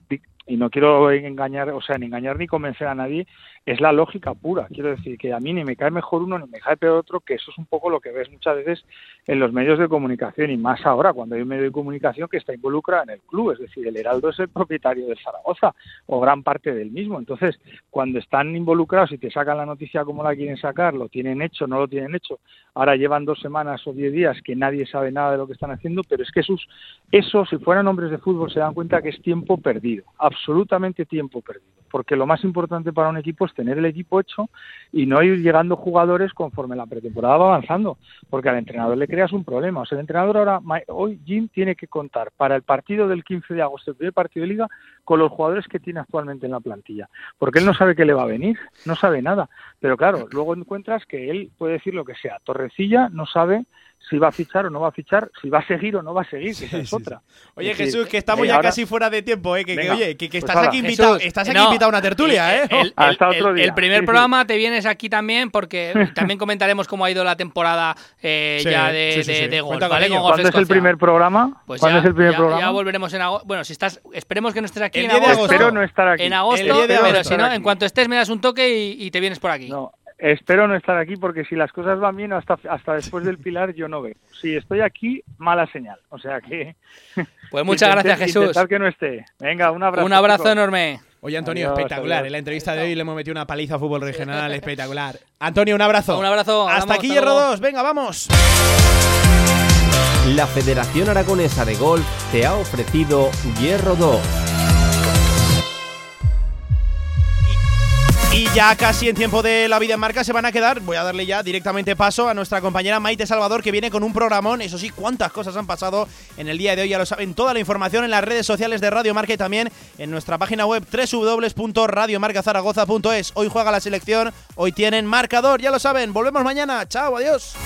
Speaker 16: y no quiero engañar, o sea, ni engañar ni convencer a nadie, es la lógica pura. Quiero decir que a mí ni me cae mejor uno ni me cae peor otro, que eso es un poco lo que ves muchas veces en los medios de comunicación y más ahora cuando hay un medio de comunicación que está involucrado en el club, es decir, el Heraldo es el propietario de Zaragoza o gran parte del mismo. Entonces, cuando están involucrados y te sacan la noticia como la quieren sacar, lo tienen hecho, no lo tienen hecho, ahora llevan dos semanas o diez días que nadie sabe nada de lo que están haciendo, pero es que esos, eso, si fueran hombres de fútbol, se dan cuenta que es tiempo perdido, absolutamente tiempo perdido, porque lo más importante para un equipo es tener el equipo hecho y no ir llegando jugadores conforme la pretemporada va avanzando, porque al entrenador le creas un problema. O sea, el entrenador ahora, hoy Jim tiene que contar para el partido del 15 de agosto, el primer partido de liga, con los jugadores que tiene actualmente en la plantilla, porque él no sabe qué le va a venir, no sabe nada. Pero claro, luego encuentras que él puede decir lo que sea. Torrecilla no sabe si va a fichar o no va a fichar, si va a seguir o no va a seguir, que esa es otra.
Speaker 2: Oye, Jesús, que estamos ya casi fuera de tiempo, ¿eh? Que, oye, que, pues estás, aquí invitado, estás aquí invitado a una tertulia, ¿eh?
Speaker 9: El, Hasta otro día. el primer programa te vienes aquí también porque también comentaremos cómo ha ido la temporada eh, ya de, de, de golf, ¿vale?
Speaker 16: ¿Cuándo es el primer programa?
Speaker 9: Pues
Speaker 16: ¿Cuándo
Speaker 9: ya,
Speaker 16: es el primer
Speaker 9: ya,
Speaker 16: programa?
Speaker 9: Ya volveremos en agosto. Bueno, si estás, esperemos que no estés aquí en agosto.
Speaker 16: Espero no estar aquí.
Speaker 9: En agosto, pero si no, en cuanto estés me das un toque y te vienes por aquí.
Speaker 16: No, Espero no estar aquí porque si las cosas van bien hasta, hasta después del Pilar yo no veo. Si estoy aquí, mala señal. O sea que...
Speaker 9: Pues muchas gracias Jesús.
Speaker 16: Que no esté. Venga, un abrazo.
Speaker 9: Un abrazo enorme.
Speaker 2: Oye Antonio, espectacular. En la entrevista de hoy le hemos metido una paliza a fútbol regional espectacular. Antonio, un abrazo.
Speaker 9: Un abrazo.
Speaker 2: Hasta aquí Hierro 2. Venga, vamos.
Speaker 3: La Federación Aragonesa de Golf te ha ofrecido Hierro 2.
Speaker 2: Y ya casi en tiempo de la vida en marca se van a quedar. Voy a darle ya directamente paso a nuestra compañera Maite Salvador, que viene con un programón. Eso sí, cuántas cosas han pasado en el día de hoy. Ya lo saben, toda la información en las redes sociales de Radio Marca y también en nuestra página web www.radiomarcazaragoza.es. Hoy juega la selección, hoy tienen marcador, ya lo saben. Volvemos mañana. Chao, adiós.